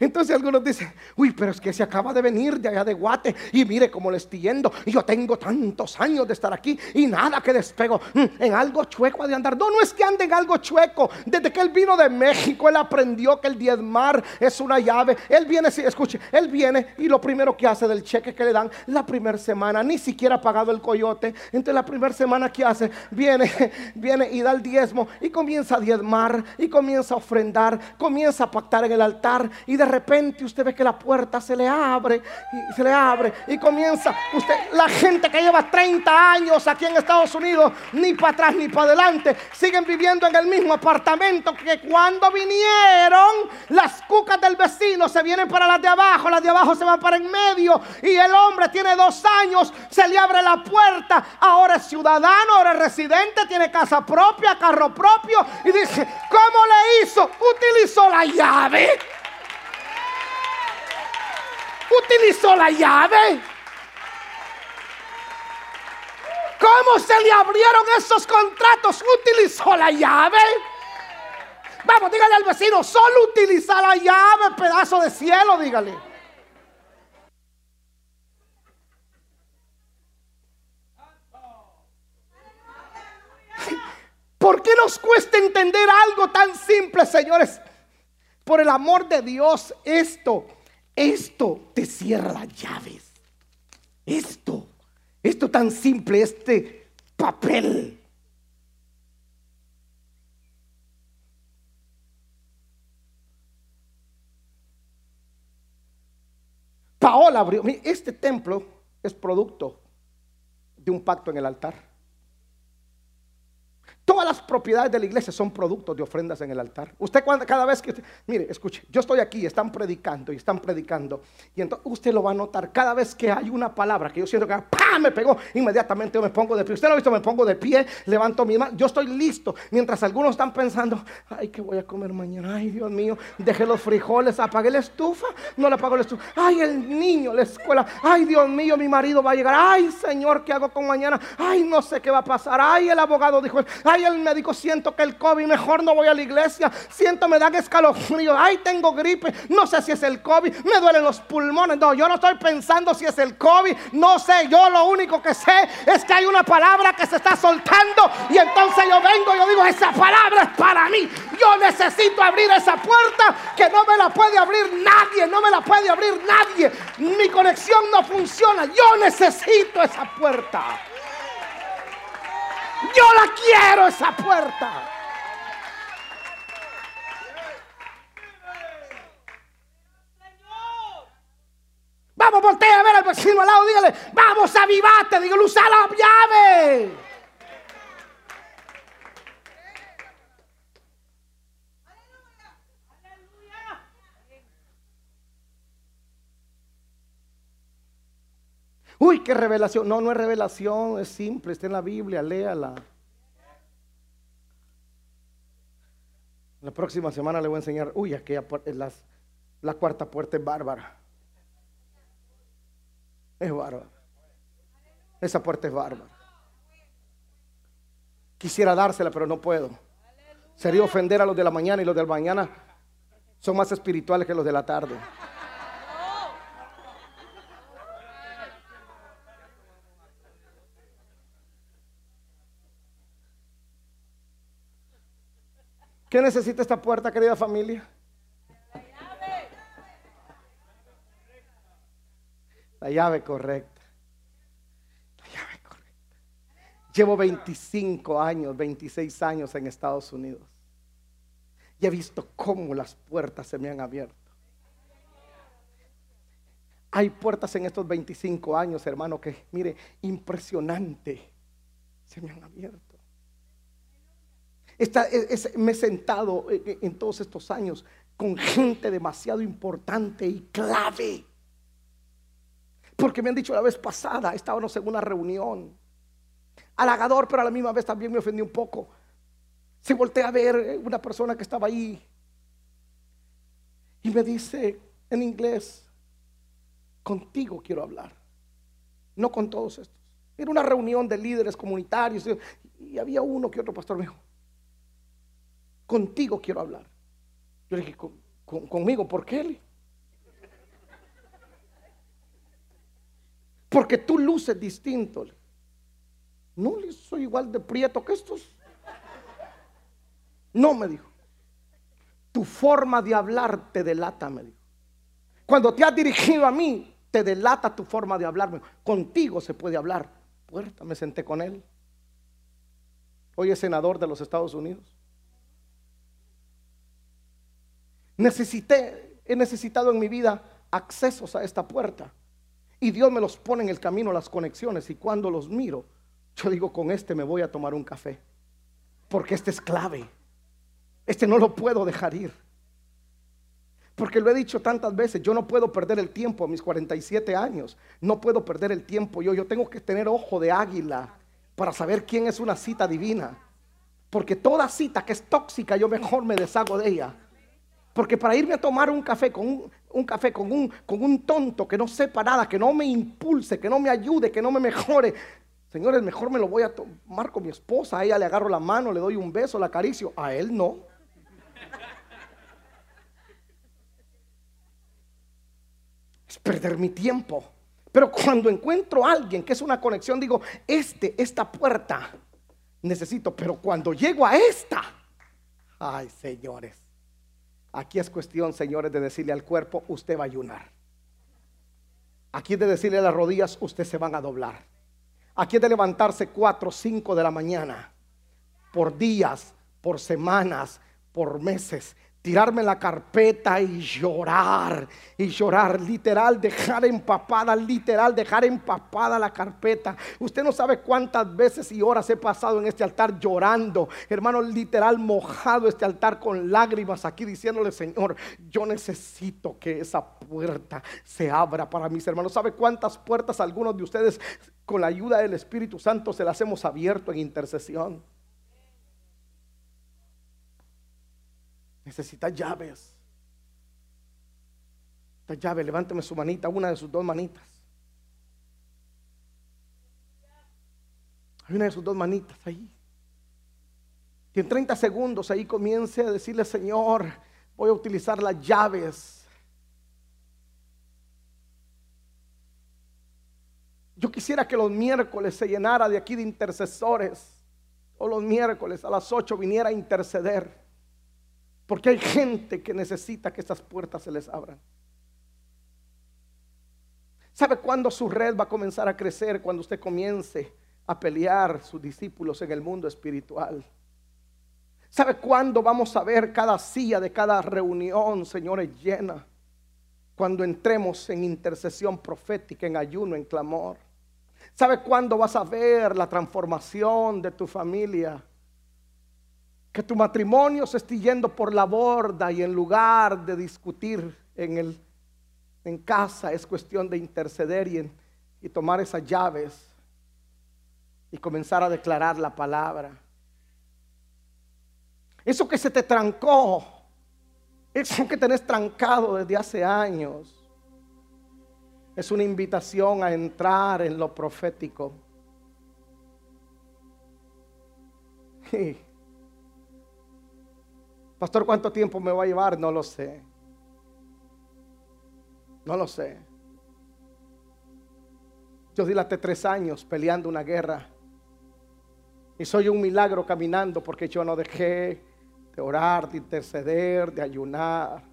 Entonces algunos dicen, uy, pero es que se acaba de venir de allá de Guate y mire cómo le estoy yendo. Y yo tengo tantos años de estar aquí y nada que despego. Mm, en algo chueco de andar. No, no es que ande en algo chueco. Desde que él vino de México, él aprendió que el diezmar es una llave. Él viene, escuche, él viene y lo primero que hace del cheque que le dan la primera semana, ni siquiera ha pagado el coyote. Entonces la primera semana que hace, viene, viene y da el diezmo y comienza a diezmar y comienza a ofrendar, comienza a pactar en el altar y de de repente usted ve que la puerta se le abre y se le abre y comienza usted, la gente que lleva 30 años aquí en Estados Unidos, ni para atrás ni para adelante, siguen viviendo en el mismo apartamento que cuando vinieron las cucas del vecino se vienen para las de abajo, las de abajo se van para en medio y el hombre tiene dos años, se le abre la puerta, ahora es ciudadano, ahora es residente, tiene casa propia, carro propio y dice, ¿cómo le hizo? Utilizó la llave utilizó la llave. ¿Cómo se le abrieron esos contratos? Utilizó la llave. Vamos, dígale al vecino, solo utiliza la llave, pedazo de cielo, dígale. ¿Por qué nos cuesta entender algo tan simple, señores? Por el amor de Dios, esto, esto te cierra llaves. Esto, esto tan simple, este papel. Paola abrió. Este templo es producto de un pacto en el altar. Todas las propiedades de la iglesia son productos de ofrendas en el altar. Usted cada vez que, mire, escuche, yo estoy aquí, están predicando y están predicando. Y entonces usted lo va a notar cada vez que hay una palabra que yo siento que ¡pam! me pegó, inmediatamente yo me pongo de pie. Usted lo ha visto, me pongo de pie, levanto mi mano. Yo estoy listo. Mientras algunos están pensando, ay, ¿qué voy a comer mañana? Ay, Dios mío, dejé los frijoles, apagué la estufa, no le apago la estufa. Ay, el niño, la escuela. Ay, Dios mío, mi marido va a llegar. Ay, Señor, ¿qué hago con mañana? Ay, no sé qué va a pasar. Ay, el abogado dijo, ay, Ay, el médico, siento que el COVID, mejor no voy a la iglesia. Siento, me dan escalofrío. Ay, tengo gripe. No sé si es el COVID. Me duelen los pulmones. No, yo no estoy pensando si es el COVID. No sé. Yo lo único que sé es que hay una palabra que se está soltando. Y entonces yo vengo y yo digo, esa palabra es para mí. Yo necesito abrir esa puerta que no me la puede abrir nadie. No me la puede abrir nadie. Mi conexión no funciona. Yo necesito esa puerta. Yo la quiero esa puerta. Vamos, voltea a ver al vecino al lado, dígale, vamos, a avivate, dígale, usa la llave. Uy, qué revelación. No, no es revelación, es simple, está en la Biblia, léala. La próxima semana le voy a enseñar, uy, aquella las, la cuarta puerta es bárbara. Es bárbara. Esa puerta es bárbara. Quisiera dársela, pero no puedo. Sería ofender a los de la mañana y los de la mañana son más espirituales que los de la tarde. ¿Qué necesita esta puerta, querida familia? La llave correcta. La llave correcta. Llevo 25 años, 26 años en Estados Unidos. Y he visto cómo las puertas se me han abierto. Hay puertas en estos 25 años, hermano, que, mire, impresionante, se me han abierto me he sentado en todos estos años con gente demasiado importante y clave. Porque me han dicho la vez pasada, estábamos en una reunión, halagador, pero a la misma vez también me ofendí un poco. Se voltea a ver una persona que estaba ahí y me dice en inglés, contigo quiero hablar, no con todos estos. Era una reunión de líderes comunitarios y había uno que otro pastor me dijo, contigo quiero hablar. Yo le dije, conmigo, ¿por qué? Porque tú luces distinto. No, soy igual de prieto que estos. No, me dijo. Tu forma de hablar te delata, me dijo. Cuando te has dirigido a mí, te delata tu forma de hablarme. Contigo se puede hablar. Puerta, me senté con él. Hoy es senador de los Estados Unidos. Necesité, he necesitado en mi vida accesos a esta puerta. Y Dios me los pone en el camino, las conexiones. Y cuando los miro, yo digo, con este me voy a tomar un café. Porque este es clave. Este no lo puedo dejar ir. Porque lo he dicho tantas veces, yo no puedo perder el tiempo a mis 47 años. No puedo perder el tiempo yo. Yo tengo que tener ojo de águila para saber quién es una cita divina. Porque toda cita que es tóxica, yo mejor me deshago de ella. Porque para irme a tomar un café con un, café con un, con un tonto que no sepa nada, que no me impulse, que no me ayude, que no me mejore, Señores, mejor me lo voy a tomar con mi esposa. A ella le agarro la mano, le doy un beso, la acaricio. A él no. Es perder mi tiempo. Pero cuando encuentro a alguien que es una conexión, digo, este, esta puerta necesito. Pero cuando llego a esta, ay, señores, aquí es cuestión, señores, de decirle al cuerpo, usted va a ayunar. Aquí es de decirle a las rodillas, usted se van a doblar. Aquí es de levantarse 4 o 5 de la mañana, por días, por semanas, por meses, tirarme la carpeta y llorar, y llorar, literal, dejar empapada, literal, dejar empapada la carpeta. Usted no sabe cuántas veces y horas he pasado en este altar llorando, hermano, literal, mojado este altar con lágrimas aquí diciéndole, Señor, yo necesito que esa puerta se abra para mis hermanos. ¿Sabe cuántas puertas algunos de ustedes con la ayuda del Espíritu Santo se las hemos abierto en intercesión? Necesita llaves. Esta llave, levánteme su manita, una de sus dos manitas. Hay una de sus dos manitas ahí. Y en 30 segundos ahí comience a decirle, Señor, voy a utilizar las llaves. Yo quisiera que los miércoles se llenara de aquí de intercesores. O los miércoles a las 8 viniera a interceder. Porque hay gente que necesita que estas puertas se les abran. ¿Sabe cuándo su red va a comenzar a crecer? Cuando usted comience a pelear sus discípulos en el mundo espiritual. ¿Sabe cuándo vamos a ver cada silla de cada reunión, señores, llena? Cuando entremos en intercesión profética, en ayuno, en clamor. ¿Sabe cuándo vas a ver la transformación de tu familia? Que tu matrimonio se esté yendo por la borda y en lugar de discutir en, el, en casa es cuestión de interceder y, y tomar esas llaves y comenzar a declarar la palabra. Eso que se te trancó, eso que tenés trancado desde hace años, es una invitación a entrar en lo profético. Pastor, ¿cuánto tiempo me va a llevar? No lo sé. No lo sé. Yo dilaté tres años peleando una guerra. Y soy un milagro caminando porque yo no dejé de orar, de interceder, de ayunar.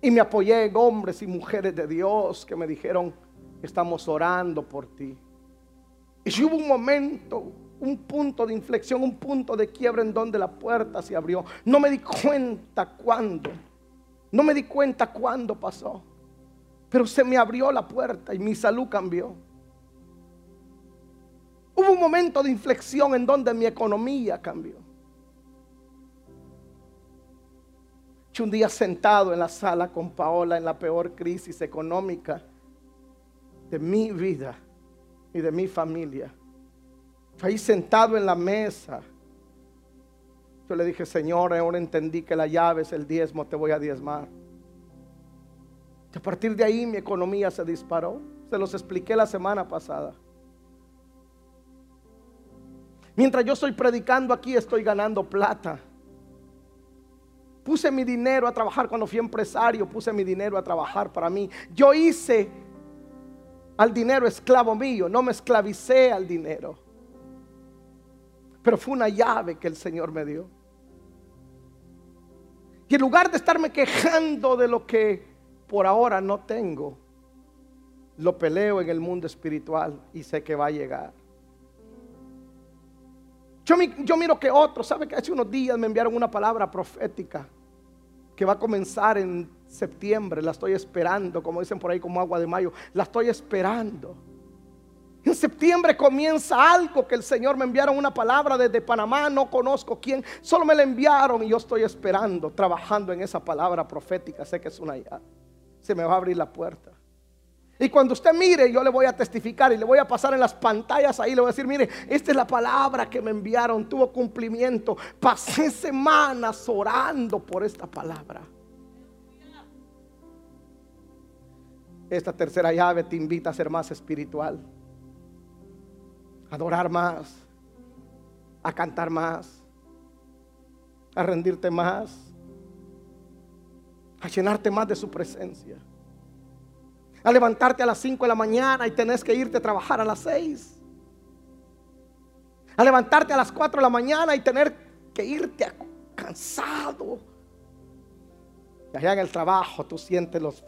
Y me apoyé en hombres y mujeres de Dios que me dijeron, estamos orando por ti. Y si hubo un momento un punto de inflexión, un punto de quiebra en donde la puerta se abrió. No me di cuenta cuándo. No me di cuenta cuándo pasó. Pero se me abrió la puerta y mi salud cambió. Hubo un momento de inflexión en donde mi economía cambió. Yo un día sentado en la sala con Paola en la peor crisis económica de mi vida y de mi familia ahí sentado en la mesa. Yo le dije, Señor, ahora entendí que la llave es el diezmo, te voy a diezmar. a partir de ahí mi economía se disparó. Se los expliqué la semana pasada. Mientras yo estoy predicando aquí, estoy ganando plata. Puse mi dinero a trabajar cuando fui empresario, puse mi dinero a trabajar para mí. Yo hice al dinero esclavo mío, no me esclavicé al dinero. Pero fue una llave que el Señor me dio. Y en lugar de estarme quejando de lo que por ahora no tengo, lo peleo en el mundo espiritual y sé que va a llegar. Yo, miro que otros, ¿sabe que hace unos días me enviaron una palabra profética que va a comenzar en septiembre? La estoy esperando, como dicen por ahí, como agua de mayo. La estoy esperando. En septiembre comienza algo que el Señor me enviaron una palabra desde Panamá, no conozco quién, solo me la enviaron y yo estoy esperando, trabajando en esa palabra profética, sé que es una ya. Se me va a abrir la puerta. Y cuando usted mire, yo le voy a testificar y le voy a pasar en las pantallas ahí, le voy a decir, mire, esta es la palabra que me enviaron, tuvo cumplimiento. Pasé semanas orando por esta palabra. Esta tercera llave te invita a ser más espiritual. A adorar más, a cantar más, a rendirte más, a llenarte más de su presencia, a levantarte a las 5 de la mañana y tenés que irte a trabajar a las 6, a levantarte a las 4 de la mañana y tener que irte cansado. Y allá en el trabajo tú sientes los,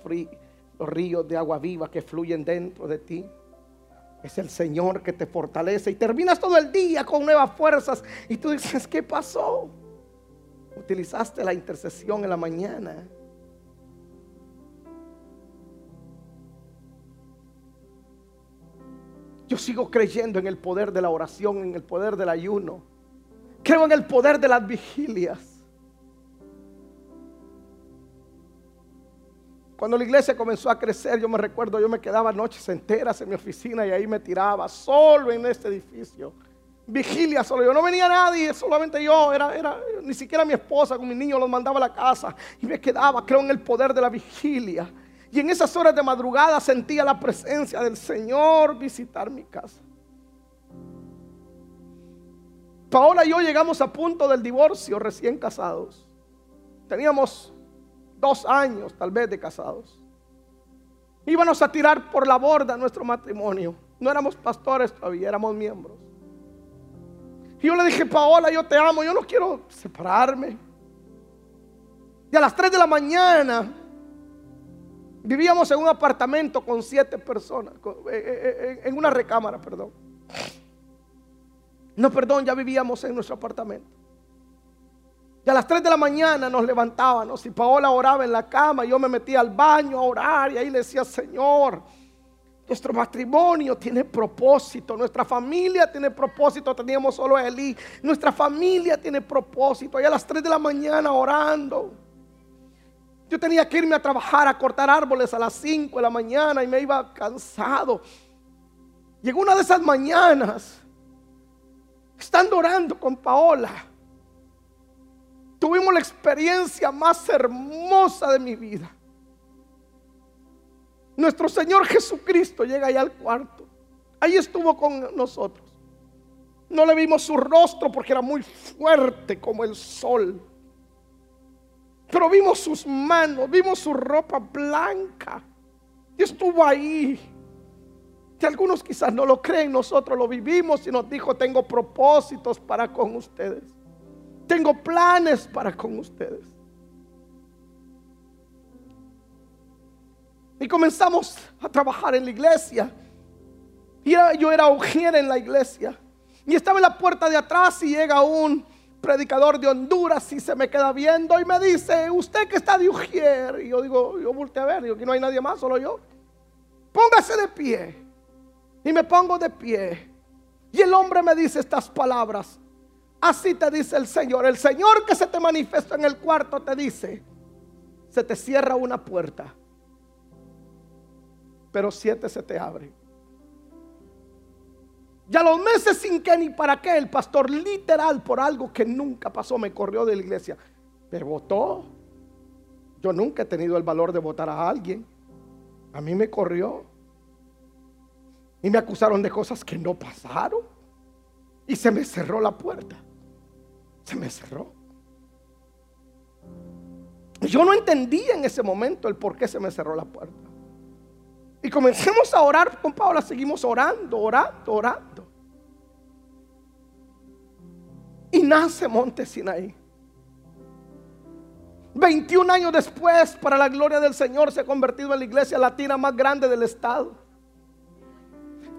los ríos de agua viva que fluyen dentro de ti. Es el Señor que te fortalece y terminas todo el día con nuevas fuerzas y tú dices, ¿qué pasó? Utilizaste la intercesión en la mañana. Yo sigo creyendo en el poder de la oración, en el poder del ayuno. Creo en el poder de las vigilias. Cuando la iglesia comenzó a crecer, yo me recuerdo, yo me quedaba noches enteras en mi oficina y ahí me tiraba solo en este edificio. Vigilia solo yo, no venía nadie, solamente yo, era, era ni siquiera mi esposa con mi niño los mandaba a la casa y me quedaba, creo en el poder de la vigilia. Y en esas horas de madrugada sentía la presencia del Señor visitar mi casa. Paola y yo llegamos a punto del divorcio recién casados. Teníamos dos años tal vez de casados. Íbamos a tirar por la borda nuestro matrimonio. No éramos pastores todavía, éramos miembros. Y yo le dije, Paola, yo te amo, yo no quiero separarme. Y a las 3 de la mañana vivíamos en un apartamento con siete personas, eh, eh, eh, en una recámara, perdón. No, perdón, ya vivíamos en nuestro apartamento. Y a las 3 de la mañana nos levantábamos y Paola oraba en la cama. Yo me metía al baño a orar y ahí le decía, Señor, nuestro matrimonio tiene propósito, nuestra familia tiene propósito. Teníamos solo a Eli. Nuestra familia tiene propósito. Y a las 3 de la mañana orando. Yo tenía que irme a trabajar, a cortar árboles a las 5 de la mañana y me iba cansado. Llegó una de esas mañanas, estando orando con Paola tuvimos la experiencia más hermosa de mi vida. Nuestro Señor Jesucristo llega allá al cuarto. Ahí estuvo con nosotros. No le vimos su rostro porque era muy fuerte como el sol. Pero vimos sus manos, vimos su ropa blanca. Y estuvo ahí. Que algunos quizás no lo creen, nosotros lo vivimos y nos dijo, tengo propósitos para con ustedes. Tengo planes para con ustedes. Y comenzamos a trabajar en la iglesia. Y yo era ujier en la iglesia. Y estaba en la puerta de atrás y llega un predicador de Honduras y se me queda viendo y me dice, usted que está de ujier. Y yo digo, yo volteé a ver, digo que no hay nadie más, solo yo. Póngase de pie. Y me pongo de pie. Y el hombre me dice estas palabras. Así te dice el Señor. El Señor que se te manifiesta en el cuarto te dice, se te cierra una puerta, pero siete se te abren. Ya los meses sin que ni para qué, el pastor literal por algo que nunca pasó me corrió de la iglesia. Me votó. Yo nunca he tenido el valor de votar a alguien. A mí me corrió. Y me acusaron de cosas que no pasaron. Y se me cerró la puerta se me cerró. Yo no entendía en ese momento el por qué se me cerró la puerta. Y comencemos a orar con Paula, seguimos orando, orando, orando. Y nace Monte Sinaí. 21 años después, para la gloria del Señor, se ha convertido en la iglesia latina más grande del estado.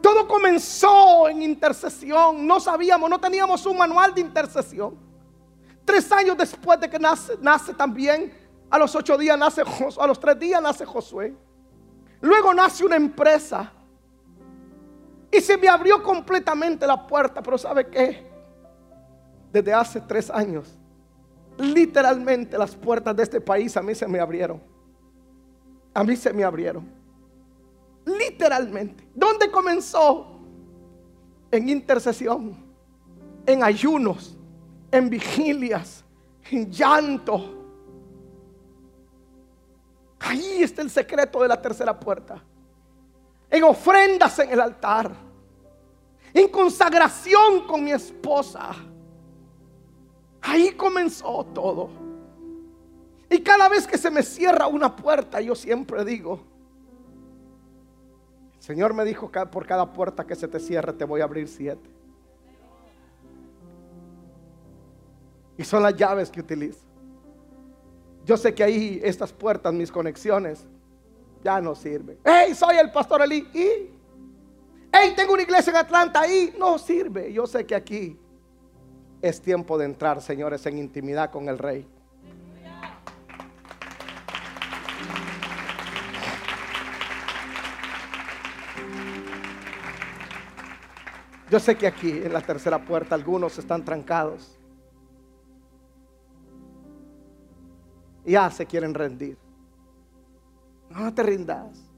Todo comenzó en intercesión. No sabíamos, no teníamos un manual de intercesión. Tres años después de que nace, nace también, a los ocho días nace a los tres días nace Josué. Luego nace una empresa. Y se me abrió completamente la puerta, pero ¿sabe qué? Desde hace tres años, literalmente las puertas de este país a mí se me abrieron. A mí se me abrieron. Literalmente. ¿Dónde comenzó? En intercesión, en ayunos, en vigilias, en llanto. Ahí está el secreto de la tercera puerta. En ofrendas en el altar. en consagración con mi esposa. Ahí comenzó todo. Y cada vez que se me cierra una puerta, yo siempre digo, el Señor me dijo por cada puerta que se te cierre te voy a abrir siete. Y son las llaves que utilizo. Yo sé que ahí estas puertas, mis conexiones, ya no sirven. Hey, soy el pastor Eli. Y, hey, tengo una iglesia en Atlanta. Y no sirve. Yo sé que aquí es tiempo de entrar, señores, en intimidad con el Rey. Yo sé que aquí en la tercera puerta algunos están trancados. Ya se quieren rendir. No te rindas.